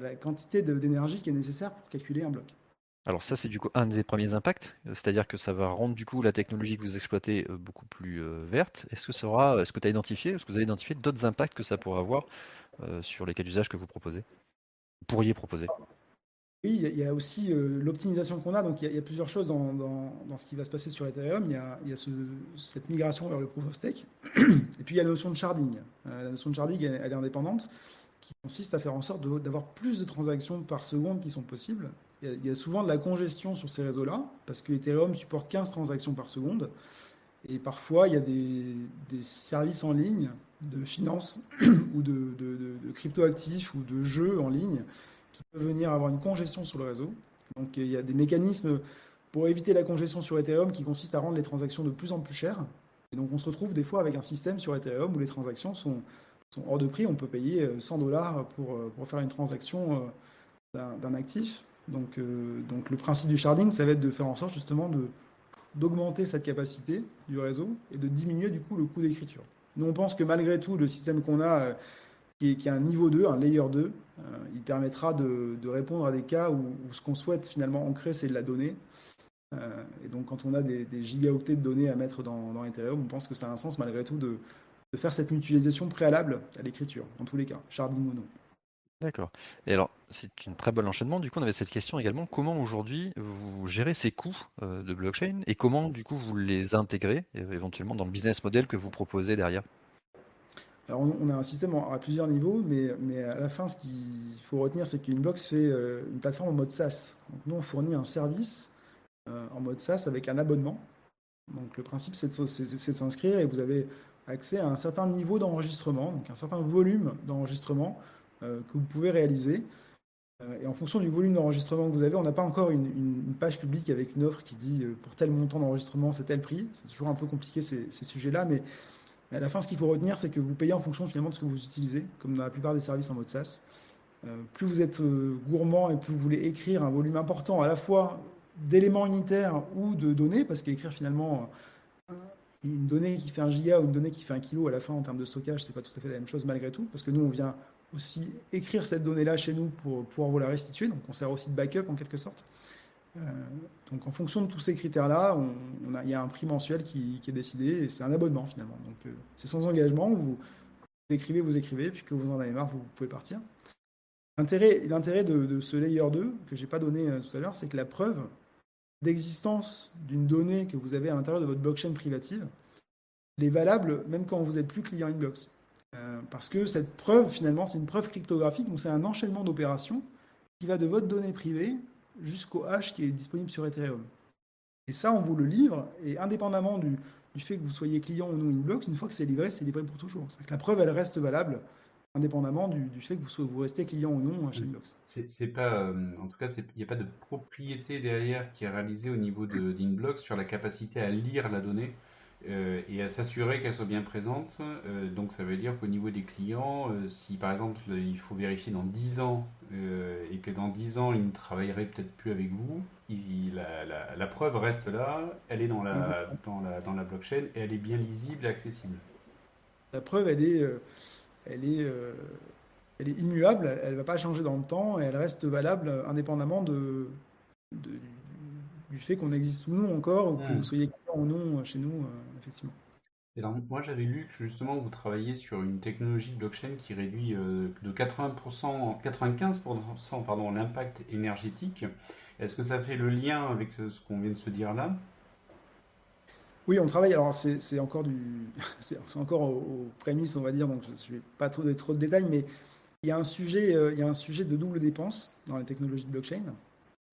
la quantité d'énergie qui est nécessaire pour calculer un bloc. Alors ça, c'est du coup un des premiers impacts, c'est-à-dire que ça va rendre du coup la technologie que vous exploitez euh, beaucoup plus verte. Est-ce que, sera, est-ce que tu as identifié, est-ce que vous avez identifié d'autres impacts que ça pourrait avoir euh, sur les cas d'usage que vous proposez? Vous pourriez proposer oui, il y, a aussi euh, l'optimisation qu'on a. Donc, il y, a plusieurs choses dans, dans, ce qui va se passer sur Ethereum. Il y a, il y a ce, cette migration vers le proof of stake. Et puis, il y a la notion de sharding. Euh, la notion de sharding, elle, elle, est indépendante, qui consiste à faire en sorte d'avoir plus de transactions par seconde qui sont possibles. Il y, a, souvent de la congestion sur ces réseaux-là, parce que Ethereum supporte 15 transactions par seconde. Et parfois, il y a des, des services en ligne de finance ou de, de, crypto-actifs ou de jeux en ligne qui peuvent venir avoir une congestion sur le réseau. Donc il y a des mécanismes pour éviter la congestion sur Ethereum qui consistent à rendre les transactions de plus en plus chères. Et donc on se retrouve des fois avec un système sur Ethereum où les transactions sont, sont hors de prix. On peut payer 100 dollars pour, pour faire une transaction euh, d'un actif. Donc, euh, donc le principe du sharding, ça va être de faire en sorte justement de d'augmenter cette capacité du réseau et de diminuer du coup le coût d'écriture. Nous, on pense que malgré tout, le système qu'on a, euh, qui est, un niveau 2, un layer 2, euh, il permettra de, répondre à des cas où, ce qu'on souhaite finalement ancrer, c'est de la donnée. Euh, et donc, quand on a des, gigaoctets de données à mettre dans, dans, Ethereum, on pense que ça a un sens malgré tout de, de faire cette mutualisation préalable à l'écriture, dans tous les cas, sharding ou non. D'accord. Et alors, c'est une très bonne enchaînement. Du coup, on avait cette question également. Comment aujourd'hui vous gérez ces coûts euh, de blockchain et comment du coup vous les intégrez éventuellement dans le business model que vous proposez derrière? Alors, on a un système à plusieurs niveaux, mais, mais à la fin, ce qu'il faut retenir, c'est qu'Inbox fait euh, une plateforme en mode SaaS. Donc, nous, on fournit un service euh, en mode SaaS avec un abonnement. Donc, le principe, c'est de s'inscrire et vous avez accès à un certain niveau d'enregistrement, donc un certain volume d'enregistrement euh, que vous pouvez réaliser. Euh, et en fonction du volume d'enregistrement que vous avez, on n'a pas encore une, page publique avec une offre qui dit euh, pour tel montant d'enregistrement, c'est tel prix. C'est toujours un peu compliqué ces, sujets-là, mais à la fin, ce qu'il faut retenir, c'est que vous payez en fonction finalement de ce que vous utilisez, comme dans la plupart des services en mode SaaS. plus vous êtes gourmand et plus vous voulez écrire un volume important à la fois d'éléments unitaires ou de données, parce qu'écrire finalement une donnée qui fait un giga ou une donnée qui fait un kilo à la fin en termes de stockage, c'est pas tout à fait la même chose malgré tout, parce que nous, on vient aussi écrire cette donnée-là chez nous pour pouvoir vous la restituer, donc on sert aussi de backup en quelque sorte. Euh, donc en fonction de tous ces critères-là, il y a un prix mensuel qui, est décidé et c'est un abonnement finalement. Donc euh, c'est sans engagement, vous, écrivez, vous écrivez, puis que vous en avez marre, vous, pouvez partir. L'intérêt de, ce layer 2, que j'ai pas donné tout à l'heure, c'est que la preuve d'existence d'une donnée que vous avez à l'intérieur de votre blockchain privative, elle est valable même quand vous n'êtes plus client Inblocks. Euh, parce que cette preuve, finalement, c'est une preuve cryptographique, donc c'est un enchaînement d'opérations qui va de votre donnée privée jusqu'au hash qui est disponible sur Ethereum. Et ça, on vous le livre, et indépendamment du, fait que vous soyez client ou non Inblocks, une fois que c'est livré, c'est livré pour toujours. Que la preuve, elle reste valable indépendamment du, fait que vous, vous restez client ou non chez Inblocks. C'est pas, euh, en tout cas, il n'y a pas de propriété derrière qui est réalisée au niveau d'Inblocks sur la capacité à lire la donnée. Euh, et à s'assurer qu'elle soit bien présente. Euh, donc ça veut dire qu'au niveau des clients, si par exemple il faut vérifier dans 10 ans et que dans 10 ans il ne travaillerait peut-être plus avec vous, la, la, preuve reste là, elle est dans la, dans la, dans la blockchain et elle est bien lisible et accessible. La preuve, elle est elle est, euh, elle est immuable, elle ne va pas changer dans le temps et elle reste valable indépendamment de, du fait qu'on existe ou non encore, ou que vous soyez client ou non chez nous, euh, effectivement. alors, moi, j'avais lu que justement vous travaillez sur une technologie de blockchain qui réduit euh, de 80%, 95% pardon, l'impact énergétique. Est-ce que ça fait le lien avec ce qu'on vient de se dire là? Oui, on travaille. Alors, c'est encore du, encore aux, prémices, on va dire. Donc, je ne vais pas trop, trop de détails, mais il y a un sujet, euh, il y a un sujet de double dépense dans les technologies de blockchain.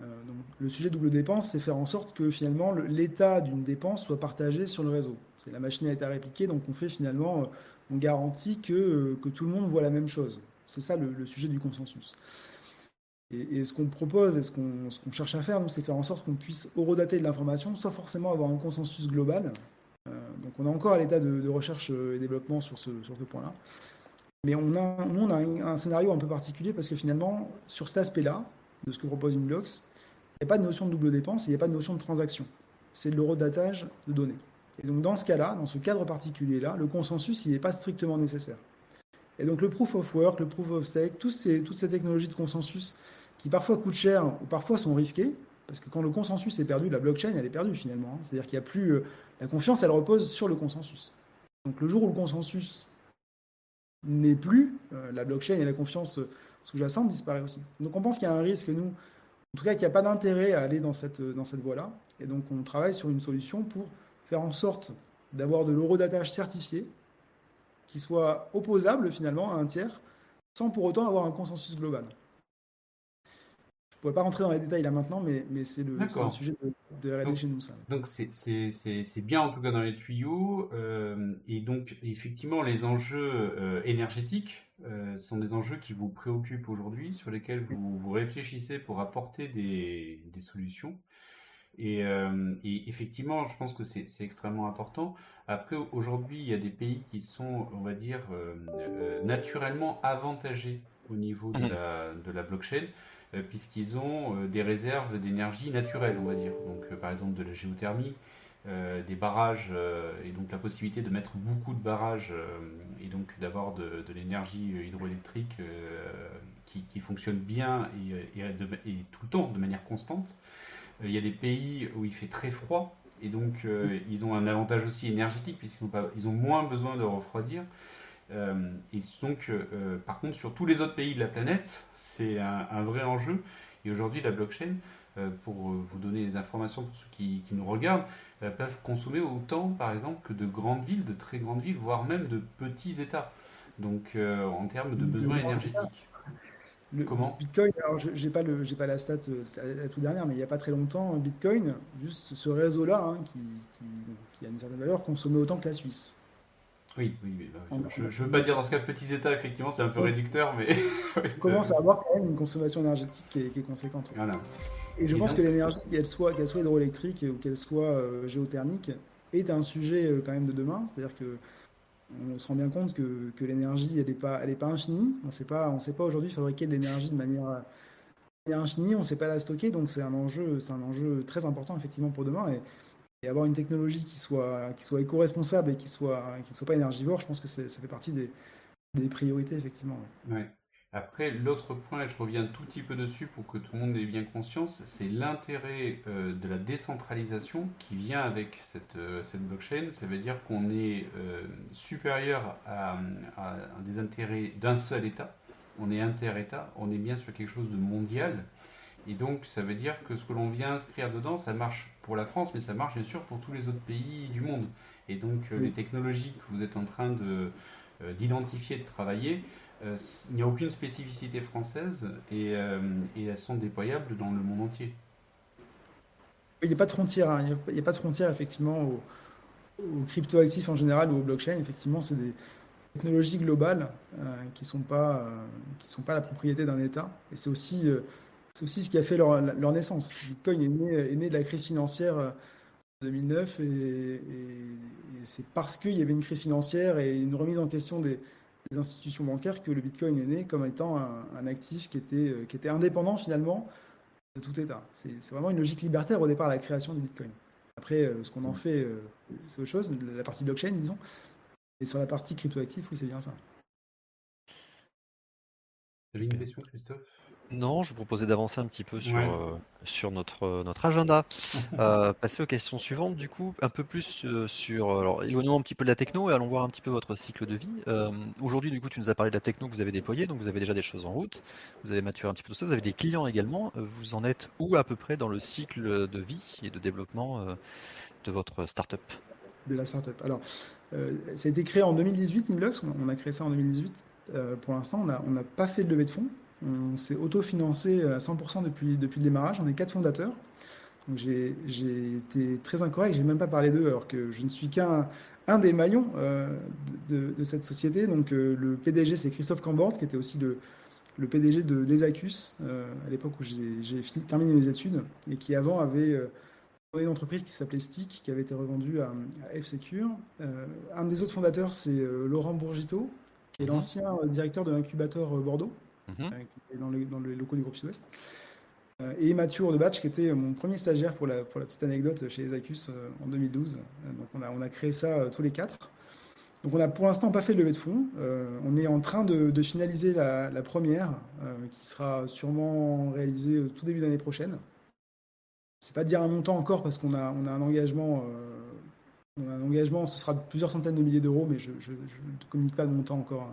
Euh, donc, le sujet double dépense, c'est faire en sorte que finalement l'état d'une dépense soit partagé sur le réseau. La machine à être répliquée, donc on fait finalement, euh, on garantit que, que tout le monde voit la même chose. C'est ça le sujet du consensus. Et, ce qu'on propose et ce qu'on cherche à faire, c'est faire en sorte qu'on puisse horodater de l'information sans forcément avoir un consensus global. Euh, donc on est encore à l'état de, recherche et développement sur ce, point-là. Mais on a, nous, on a un, scénario un peu particulier parce que finalement, sur cet aspect-là, de ce que propose Inblocks, il n'y a pas de notion de double dépense, il n'y a pas de notion de transaction. C'est de l'horodatage de données. Et donc dans ce cas-là, dans ce cadre particulier-là, le consensus, il n'est pas strictement nécessaire. Et donc le proof of work, le proof of stake, toutes ces, toutes ces technologies de consensus qui parfois coûtent cher ou parfois sont risquées, parce que quand le consensus est perdu, la blockchain, elle est perdue finalement. Hein. C'est-à-dire qu'il n'y a plus... Euh, la confiance, elle repose sur le consensus. Donc le jour où le consensus n'est plus, euh, la blockchain et la confiance sous-jacente disparaît aussi. Donc on pense qu'il y a un risque, nous, en tout cas qu'il n'y a pas d'intérêt à aller dans cette, dans cette voie-là. Et donc on travaille sur une solution pour faire en sorte d'avoir de l'eurodatage certifié, qui soit opposable finalement à un tiers, sans pour autant avoir un consensus global ne pourrais pas rentrer dans les détails là maintenant, mais, mais c'est un sujet de, de RD chez nous. Ça. Donc c'est bien en tout cas dans les tuyaux. Euh, et donc effectivement, les enjeux euh, énergétiques euh, sont des enjeux qui vous préoccupent aujourd'hui, sur lesquels vous, vous réfléchissez pour apporter des, des solutions. Et, et, effectivement, je pense que c'est extrêmement important. Après, aujourd'hui, il y a des pays qui sont, on va dire, naturellement avantagés au niveau de mmh. la, de la blockchain. Euh, puisqu'ils ont euh, des réserves d'énergie naturelle, on va dire. Donc, euh, par exemple, de la géothermie, des barrages, et donc la possibilité de mettre beaucoup de barrages, et donc d'avoir de, l'énergie hydroélectrique qui, qui, fonctionne bien et, et, tout le temps, de manière constante. Il y a des pays où il fait très froid, et donc ils ont un avantage aussi énergétique, puisqu'ils ont, ils ont moins besoin de refroidir. et donc, par contre, sur tous les autres pays de la planète, c'est un, vrai enjeu. Et aujourd'hui, la blockchain, euh, pour euh, vous donner des informations pour ceux qui, nous regardent, euh, peuvent consommer autant, par exemple, que de grandes villes, de très grandes villes, voire même de petits États. Donc, en termes de besoins énergétiques. Le Comment? Bitcoin, alors j'ai pas le, j'ai pas la stat la, toute dernière, mais il n'y a pas très longtemps, Bitcoin, juste ce réseau-là, hein, qui, qui, a une certaine valeur, consommait autant que la Suisse. Oui, oui, bah Je ne veux pas dire dans ce cas petits états, effectivement, c'est un peu réducteur, mais. on commence à avoir quand même une consommation énergétique qui est, conséquente. Et je pense que l'énergie, qu'elle soit, qu'elle soit hydroélectrique ou qu'elle soit euh, géothermique, est un sujet euh, quand même de demain. C'est-à-dire que on se rend bien compte que, l'énergie, elle n'est pas, infinie. On sait pas, on sait pas aujourd'hui fabriquer de l'énergie de manière, infinie. On ne sait pas la stocker, donc c'est un enjeu, très important effectivement pour demain. Et, avoir une technologie qui soit, éco-responsable et qui ne soit pas énergivore, je pense que ça fait partie des, des priorités, effectivement. Ouais. Après, l'autre point, et je reviens un tout petit peu dessus pour que tout le monde ait bien conscience, c'est l'intérêt euh, de la décentralisation qui vient avec cette, euh, cette blockchain. Ça veut dire qu'on est euh, supérieur à, à, des intérêts d'un seul État. On est inter-État, on est bien sur quelque chose de mondial. Et donc, ça veut dire que ce que l'on vient inscrire dedans, ça marche pour la France, mais ça marche bien sûr pour tous les autres pays du monde. Et donc, les technologies que vous êtes en train de, d'identifier, de travailler, euh, il n'y a aucune spécificité française euh, et, elles sont déployables dans le monde entier. Il n'y a pas de frontières, hein. il n'y a, pas de frontières effectivement aux, cryptoactifs en général ou aux blockchains. Effectivement, c'est des technologies globales euh, qui ne sont, pas, sont pas la propriété d'un État. Et c'est aussi, c'est aussi ce qui a fait leur, naissance. Bitcoin est né, de la crise financière en 2009 et, et c'est parce qu'il y avait une crise financière et une remise en question des, les institutions bancaires que le Bitcoin est né comme étant un, actif qui était, euh, qui était indépendant finalement de tout État. C'est vraiment une logique libertaire au départ, la création du Bitcoin. Après, euh, ce qu'on en mm. fait, euh, c'est autre chose, la partie blockchain, disons. Et sur la partie cryptoactif, oui, c'est bien ça. Avez une question, Christophe non, je vous proposais d'avancer un petit peu sur, euh, sur notre, euh, notre agenda. Euh, passer aux questions suivantes, du coup, un peu plus sur. Alors, éloignons un petit peu de la techno et allons voir un petit peu votre cycle de vie. Aujourd'hui, du coup, tu nous as parlé de la techno que vous avez déployée, donc vous avez déjà des choses en route, vous avez maturé un petit peu tout ça, vous avez des clients également. Vous en êtes où à peu près dans le cycle de vie et de développement de votre startup? De la startup. Alors, ça a été créé en 2018, Inblocks, on a créé ça en 2018. pour l'instant, on n'a pas fait de levée de fonds. On s'est autofinancé à 100% depuis, depuis le démarrage. On est quatre fondateurs. j'ai été très incorrect, j'ai même pas parlé d'eux alors que je ne suis qu'un un des maillons euh, de, cette société. Donc euh, le PDG c'est Christophe Cambord qui était aussi le, le PDG de Desacus euh, à l'époque où j'ai terminé mes études et qui avant avait une entreprise qui s'appelait Stick qui avait été revendue à, F-Secure. un des autres fondateurs c'est Laurent Bourgito qui est mhm. l'ancien directeur de l'incubateur Bordeaux. Mhm. Euh, dans, dans, les locaux du groupe Sud-Ouest. Euh, et Mathieu Ordebach, qui était mon premier stagiaire pour la, pour la petite anecdote chez Zacus euh, en 2012. Donc on a, on a créé ça tous les quatre. Donc on n'a pour l'instant pas fait de levée de fonds. on est en train de, finaliser la, première, qui sera sûrement réalisée tout début d'année prochaine. C'est pas dire un montant encore parce qu'on a, on a un engagement. on a un engagement, ce sera de plusieurs centaines de milliers d'euros, mais je ne communique pas de montant encore.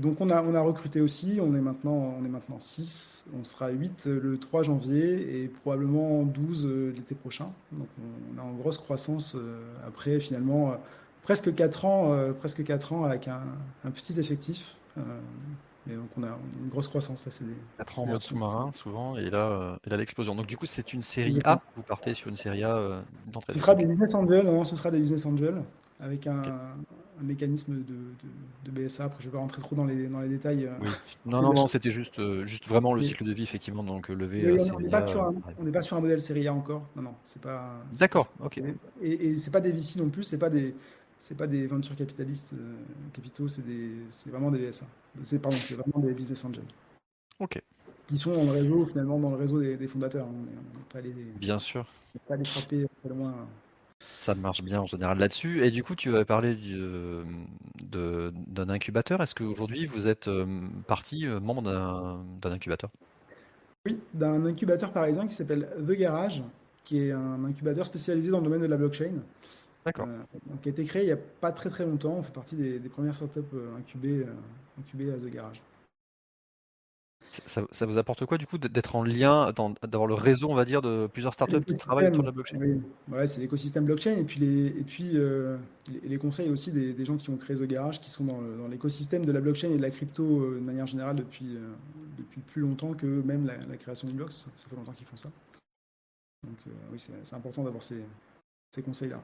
Donc on a, on a recruté aussi, on est maintenant on est maintenant 6, on sera 8 le 3 janvier et probablement 12 euh, l'été prochain. Donc on, a en grosse croissance euh, après finalement euh, presque 4 ans presque 4 ans avec un, petit effectif. et donc on a une grosse croissance. c'est 4 ans en mode sous-marin souvent et là, et là l'explosion. Donc du coup c'est une série A, vous partez sur une série A d'entrée. Ce sera des business angels, non, ce sera des business angels avec un, mécanisme de, de, BSA. Après, je ne vais pas rentrer trop dans les, dans les détails. Euh, non, non, non, c'était juste, euh, juste vraiment le cycle de vie, effectivement. Donc, euh, lever. on n'est pas, sur un modèle série A encore. Non, non, c'est pas. D'accord, ok. Et, et c'est pas des VC non plus, c'est pas des. C'est pas des ventures capitalistes capitaux, c'est vraiment des BSA. C'est pardon, c'est vraiment des business angels. Ok. Qui sont dans le réseau finalement dans le réseau des, fondateurs. On n'est pas les. Bien sûr. pas les frapper très loin. Ça marche bien en général là-dessus. Et du coup, tu avais parlé d'un incubateur. Est-ce qu'aujourd'hui, vous êtes euh, partie euh, membre d'un incubateur? Oui, d'un incubateur parisien qui s'appelle The Garage, qui est un incubateur spécialisé dans le domaine de la blockchain. D'accord. Euh, qui a été créé il n'y a pas très très longtemps. On fait partie des, des premières startups incubées, incubées à The Garage. Ça, vous apporte quoi du coup d'être en lien, d'avoir le réseau, on va dire, de plusieurs startups qui travaillent autour de la blockchain? Oui. Ouais, c'est l'écosystème blockchain et puis les, et puis, euh, les, conseils aussi des, gens qui ont créé The Garage, qui sont dans, l'écosystème de la blockchain et de la crypto euh, de manière générale depuis, euh, depuis plus longtemps que même la, création d'Inblocks. Ça fait longtemps qu'ils font ça. Donc oui, c'est important d'avoir ces, ces conseils-là.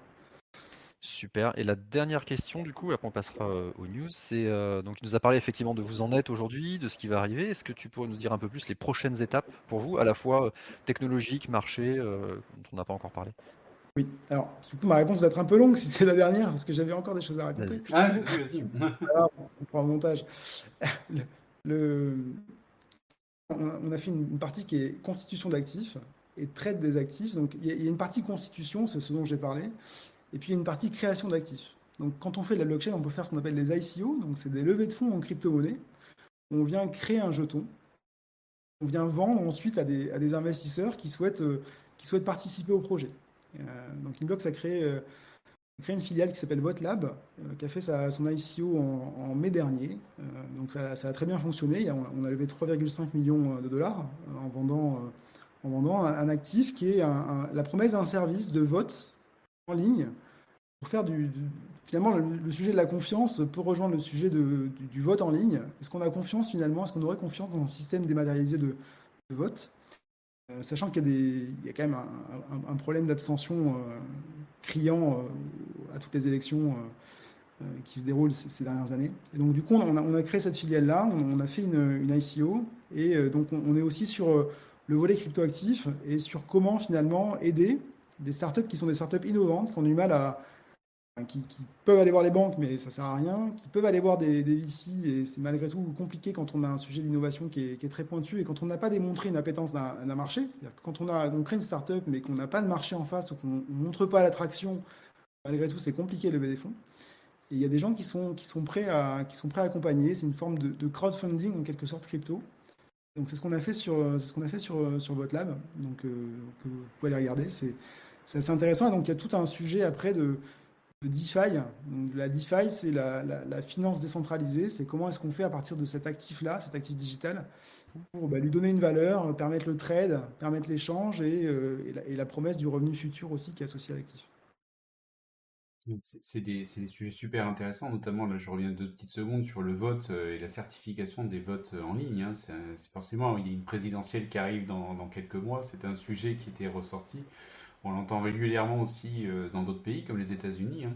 Super. Et la dernière question, du coup, après on passera euh, aux news, c'est euh, donc tu nous as parlé effectivement de vous en êtes aujourd'hui, de ce qui va arriver. Est-ce que tu pourrais nous dire un peu plus les prochaines étapes pour vous, à la fois euh, technologiques, marché, dont on n'a pas encore parlé? Oui. Alors, du coup, ma réponse va être un peu longue si c'est la dernière, parce que j'avais encore des choses à raconter. Ah, vas-y, vas-y. Alors, on prend le montage. Le, On, a fait une, partie qui est constitution d'actifs et traite des actifs. Donc il y, a une partie constitution, c'est ce dont j'ai parlé, et puis il y a une partie création d'actifs. Donc quand on fait de la blockchain, on peut faire ce qu'on appelle des ICO, donc c'est des levées de fonds en crypto-monnaie. On vient créer un jeton, on vient vendre ensuite à des, investisseurs qui souhaitent, euh, qui souhaitent participer au projet. Euh, donc Inblock, ça crée, euh, une filiale qui s'appelle VoteLab, qui a fait son ICO en, mai dernier. donc ça, a très bien fonctionné. On a levé 3,5 millions de dollars en vendant un, actif qui est la promesse d'un service de vote en ligne pour faire du, finalement le, sujet de la confiance peut rejoindre le sujet du, vote en ligne. Est-ce qu'on a confiance finalement? Est-ce qu'on aurait confiance dans un système dématérialisé de, vote? Euh, Sachant qu'il y, a des, il y a quand même un, problème d'abstention euh, criant euh, à toutes les élections qui se déroulent ces, dernières années. Et donc du coup, on a, on a créé cette filiale-là, on, a fait une, une ICO, et donc on, on, est aussi sur le volet cryptoactif et sur comment finalement aider des startups qui sont des startups innovantes, qui ont du mal à, qui, peuvent aller voir les banques, mais ça sert à rien, qui peuvent aller voir des, des VC, et c'est malgré tout compliqué quand on a un sujet d'innovation qui, est, très pointu et quand on n'a pas démontré une appétence d'un marché. C'est-à-dire que quand on, crée une startup, mais qu'on n'a pas de marché en face ou qu'on ne montre pas l'attraction, malgré tout, c'est compliqué de lever des fonds. Et il y a des gens qui sont, qui sont, prêts, à, qui sont prêts à accompagner. C'est une forme de, crowdfunding, en quelque sorte, crypto. Donc c'est ce qu'on a fait sur, ce qu'on lab. Donc euh, vous pouvez aller regarder. C'est assez intéressant. Et donc il y a tout un sujet après de DeFi. Donc, la DeFi, c'est la, finance décentralisée. C'est comment est-ce qu'on fait à partir de cet actif-là, cet actif digital, pour bah, lui donner une valeur, permettre le trade, permettre l'échange et, euh, la, promesse du revenu futur aussi qui est associé à l'actif. C'est des, sujets super intéressants, notamment, là je reviens deux petites secondes sur le vote euh, et la certification des votes en ligne. Hein. C'est forcément, il y a une présidentielle qui arrive dans, dans quelques mois, c'est un sujet qui était ressorti. On l'entend régulièrement aussi euh, dans d'autres pays comme les États-Unis, hein,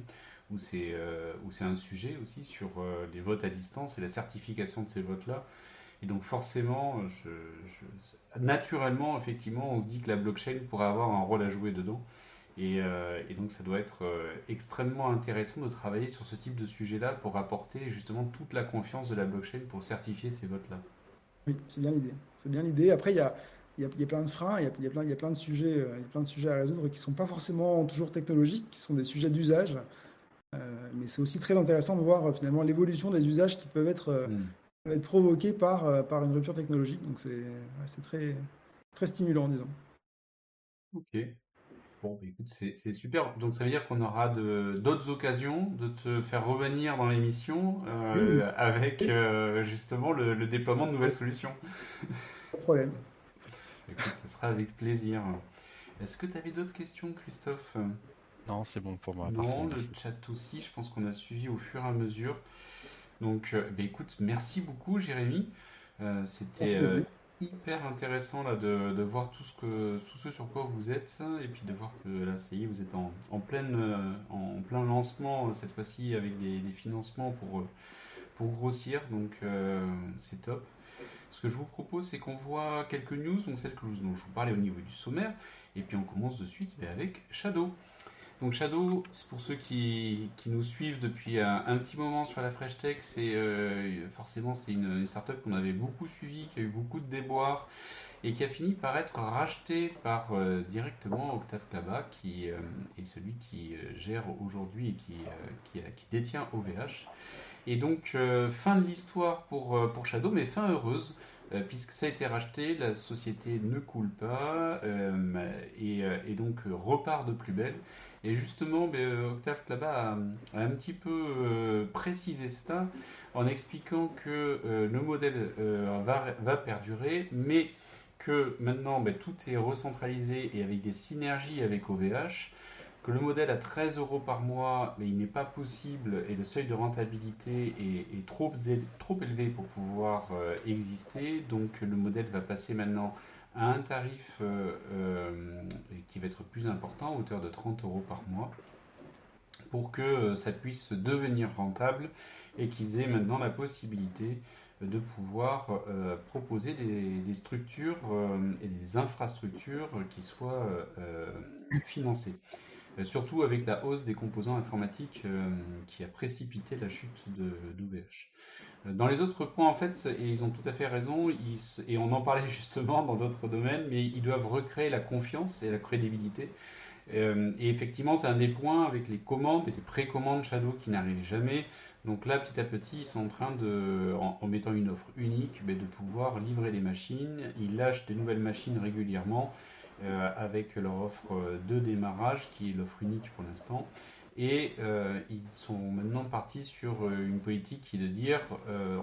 euh, où c'est un sujet aussi sur euh, les votes à distance et la certification de ces votes-là. Et donc forcément, naturellement, effectivement, on se dit que la blockchain pourrait avoir un rôle à jouer dedans. Et, donc ça doit être extrêmement intéressant de travailler sur ce type de sujet-là pour apporter justement toute la confiance de la blockchain pour certifier ces votes-là. Oui, c'est bien l'idée. C'est bien l'idée. Après, il y a, il y, a, plein de freins, il y a, il y a, plein, il y a plein de sujets, euh, il y a plein de sujets à résoudre qui sont pas forcément toujours technologiques, qui sont des sujets d'usage. Euh, mais c'est aussi très intéressant de voir euh, finalement l'évolution des usages qui peuvent être, mm. être provoqués par, par une rupture technologique. Donc c'est très stimulant, disons. Ok. Bon, bah, écoute, c'est super. Donc ça veut dire qu'on aura d'autres occasions de te faire revenir dans l'émission avec justement le, le, déploiement de nouvelles solutions. Pas de problème. Écoute, ce sera avec plaisir. Est-ce que tu avais d'autres questions, Christophe? Non, c'est bon pour moi. Non, le chat aussi, je pense qu'on a suivi au fur et à mesure. Donc, euh, bah, écoute, merci beaucoup, Jérémy. Euh, c'était euh, hyper intéressant là, de, voir tout ce, que, tout ce sur quoi vous êtes et puis de voir que là, ça y est, vous êtes en, en, pleine, en plein lancement cette fois-ci avec des, des, financements pour, pour grossir. Donc, c'est top. Ce que je vous propose, c'est qu'on voit quelques news, donc celles que dont je vous parlais au niveau du sommaire, et puis on commence de suite avec Shadow. Donc Shadow, pour ceux qui, nous suivent depuis un, petit moment sur la Fresh Tech, c'est euh, forcément c'est une, startup qu'on avait beaucoup suivi, qui a eu beaucoup de déboires et qui a fini par être racheté par euh, directement Octave Klaba, qui euh, est celui qui gère aujourd'hui et qui, détient OVH. Et donc, euh, fin de l'histoire pour, euh, pour Shadow, mais fin heureuse, euh, puisque ça a été racheté, la société ne coule pas, et, donc repart de plus belle. Et justement, ben, Octave Klaba a, un petit peu précisé ça en expliquant que le modèle va, va, perdurer, mais que maintenant ben, tout est recentralisé et avec des synergies avec OVH que le modèle à 13 euros par mois, mais il n'est pas possible et le seuil de rentabilité est, trop, élevé pour pouvoir euh, exister. Donc le modèle va passer maintenant à un tarif euh, euh, qui va être plus important, à hauteur de 30 euros par mois, pour que ça puisse devenir rentable et qu'ils aient maintenant la possibilité de pouvoir proposer des, structures et des infrastructures qui soient financées. Surtout avec la hausse des composants informatiques qui a précipité la chute d'OVH. Dans les autres points, en fait, et ils ont tout à fait raison, et on en parlait justement dans d'autres domaines, mais ils doivent recréer la confiance et la crédibilité. Euh, et effectivement, c'est un des points avec les commandes et les précommandes Shadow qui n'arrivent jamais. Donc là, petit à petit, ils sont en train de, en, mettant une offre unique, de pouvoir livrer les machines. Ils lâchent des nouvelles machines régulièrement euh, avec leur offre de démarrage, qui est l'offre unique pour l'instant. Et euh, ils sont maintenant partis sur une politique qui est de dire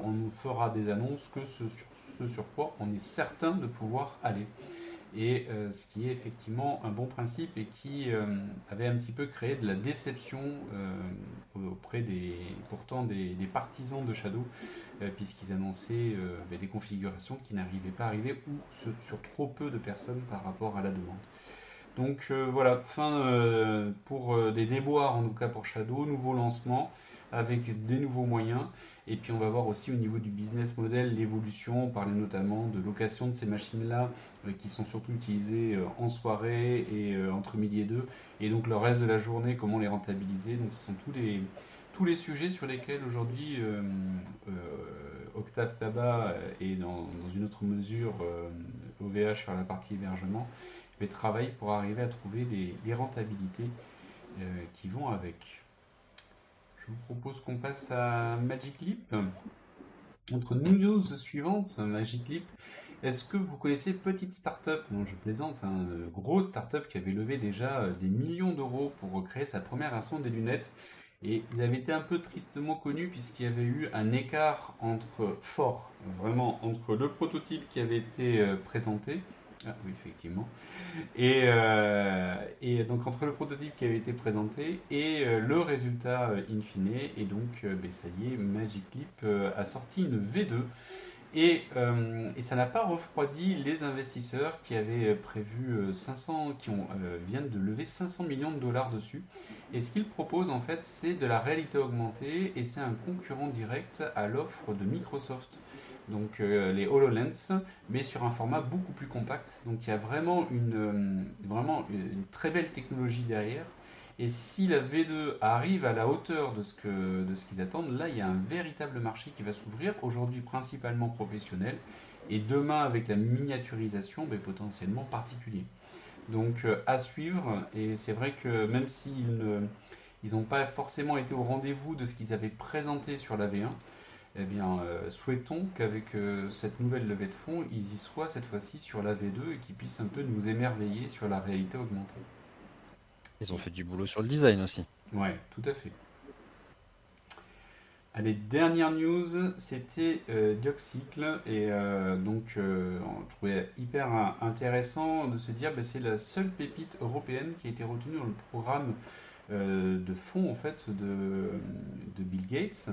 on ne fera des annonces que ce ce sur quoi on est certain de pouvoir aller et euh, ce qui est effectivement un bon principe et qui euh, avait un petit peu créé de la déception euh, auprès des pourtant des, partisans de Shadow puisqu'ils annonçaient ben, des configurations qui n'arrivaient pas à arriver ou sur, trop peu de personnes par rapport à la demande. Donc voilà, fin pour des déboires en tout cas pour Shadow, nouveau lancement avec des nouveaux moyens et puis on va voir aussi au niveau du business model l'évolution. On parlait notamment de location de ces machines-là euh, qui sont surtout utilisées euh, en soirée et euh, entre midi et deux. Et donc le reste de la journée, comment les rentabiliser. Donc ce sont tous les, tous les sujets sur lesquels aujourd'hui Octave Tabac et dans, une autre mesure OVH sur la partie hébergement vais travailler pour arriver à trouver les rentabilités qui vont avec je vous propose qu'on passe à Magic Leap. Notre news suivante, Magic Leap, est-ce que vous connaissez Petite Startup? Non, je plaisante, un hein, gros startup qui avait levé déjà euh, des millions d'euros pour créer sa première version des lunettes. Et ils avaient été un peu tristement connus puisqu'il y avait eu un écart entre fort, vraiment entre le prototype qui avait été euh, présenté ah oui, effectivement. Et, euh, et, donc entre le prototype qui avait été présenté et euh, le résultat euh, in fine, et donc ben, ça y est, Magic Leap a sorti une V2. Et, et ça n'a pas refroidi les investisseurs qui avaient prévu 500, qui ont, viennent de lever 500 millions de dollars dessus. Et ce qu'ils proposent en fait, c'est de la réalité augmentée et c'est un concurrent direct à l'offre de Microsoft donc euh, les HoloLens, mais sur un format beaucoup plus compact. Donc il y a vraiment une, euh, vraiment une très belle technologie derrière. Et si la V2 arrive à la hauteur de ce que de ce qu'ils attendent, là il y a un véritable marché qui va s'ouvrir. Aujourd'hui principalement professionnel, et demain avec la miniaturisation, potentiellement particulier. Donc euh, à suivre. Et c'est vrai que même s'ils ils n'ont pas forcément été au rendez-vous de ce qu'ils avaient présenté sur la V1, eh bien, euh, souhaitons qu'avec euh, cette nouvelle levée de fonds, ils y soient cette fois-ci sur la V2 et qu'ils puissent un peu nous émerveiller sur la réalité augmentée. Ils ont fait du boulot sur le design aussi. Ouais, tout à fait. Allez, dernière news, c'était euh, Dioxycle. Et donc, on trouvait hyper intéressant de se dire que bah, c'est la seule pépite européenne qui a été retenue dans le programme euh, de fonds en fait de, Bill Gates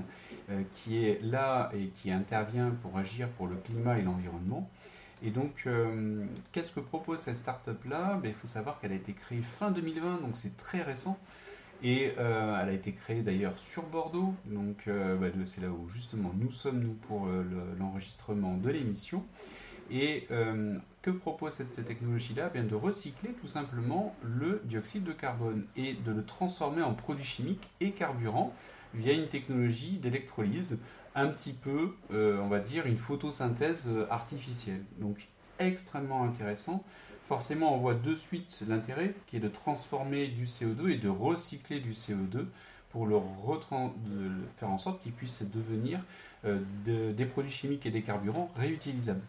euh, qui est là et qui intervient pour agir pour le climat et l'environnement. Et donc, euh, qu'est-ce que propose cette startup-là? Ben, Il faut savoir qu'elle a été créée fin 2020, donc c'est très récent. Et elle a été créée d'ailleurs sur Bordeaux, donc ben, c'est là où justement nous sommes nous pour l'enregistrement de l'émission. Et euh, que propose cette, technologie-là? Eh De recycler tout simplement le dioxyde de carbone et de le transformer en produit chimique et carburant via une technologie d'électrolyse, un petit peu, euh, on va dire, une photosynthèse euh, artificielle. Donc extrêmement intéressant. Forcément, on voit de suite l'intérêt qui est de transformer du CO2 et de recycler du CO2 pour le, faire en sorte qu'il puisse devenir des produits chimiques et des carburants réutilisables.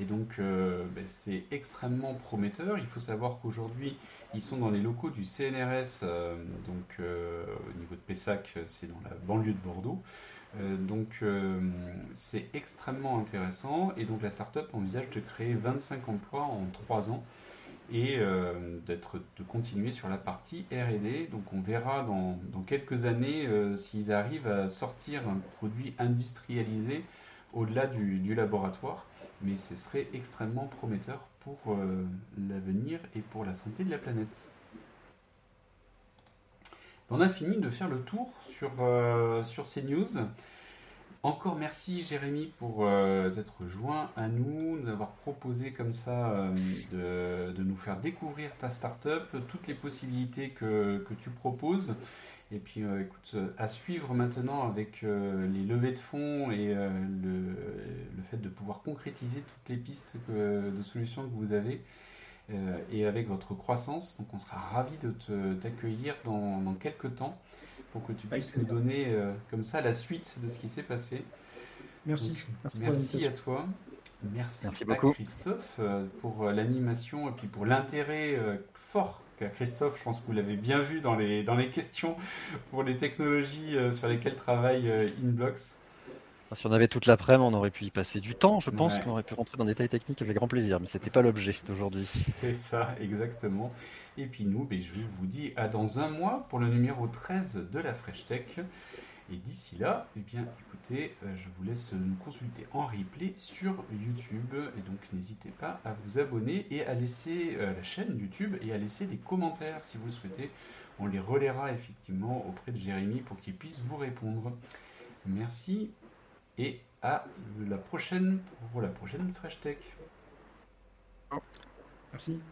Et donc, euh, ben, c'est extrêmement prometteur. Il faut savoir qu'aujourd'hui, ils sont dans les locaux du CNRS, euh, donc euh, au niveau de Pessac, c'est dans la banlieue de Bordeaux. donc, c'est extrêmement intéressant. Et donc, la start-up envisage de créer 25 emplois en 3 ans et de continuer sur la partie R&D. Donc, on verra dans, quelques années s'ils arrivent à sortir un produit industrialisé au-delà du laboratoire mais ce serait extrêmement prometteur pour euh, l'avenir et pour la santé de la planète. On a fini de faire le tour sur, euh, sur ces news. encore merci Jérémy pour euh, d'être joint à nous, d'avoir proposé comme ça de, de, nous faire découvrir ta startup, toutes les possibilités que, que tu proposes. Et puis écoute, à suivre maintenant avec les levées de fonds et le, le, fait de pouvoir concrétiser toutes les pistes de solutions que vous avez. et avec votre croissance, donc on sera ravi de t'accueillir dans, dans quelques temps pour que tu puisses nous donner euh, comme ça la suite de ce qui s'est passé. Merci. merci, à toi. Merci, à Christophe euh, pour euh, l'animation et puis pour l'intérêt fort Christophe. Je pense que vous l'avez bien vu dans les, dans les questions pour les technologies sur lesquelles travaille Inblocks. Si on avait toute l'après-midi, on aurait pu y passer du temps. Je pense qu'on aurait pu rentrer dans des détails techniques avec grand plaisir, mais c'était pas l'objet d'aujourd'hui. C'est ça, exactement. Et puis nous, ben, je vous dis à dans un mois pour le numéro 13 de la Fresh Tech. Et d'ici là, eh bien, écoutez, euh, je vous laisse nous consulter en replay sur YouTube. Et donc, n'hésitez pas à vous abonner et à laisser euh, la chaîne YouTube et à laisser des commentaires si vous le souhaitez. On les relaiera effectivement auprès de Jérémy pour qu'il puisse vous répondre. Merci et à la prochaine pour la prochaine Fresh Tech. Merci.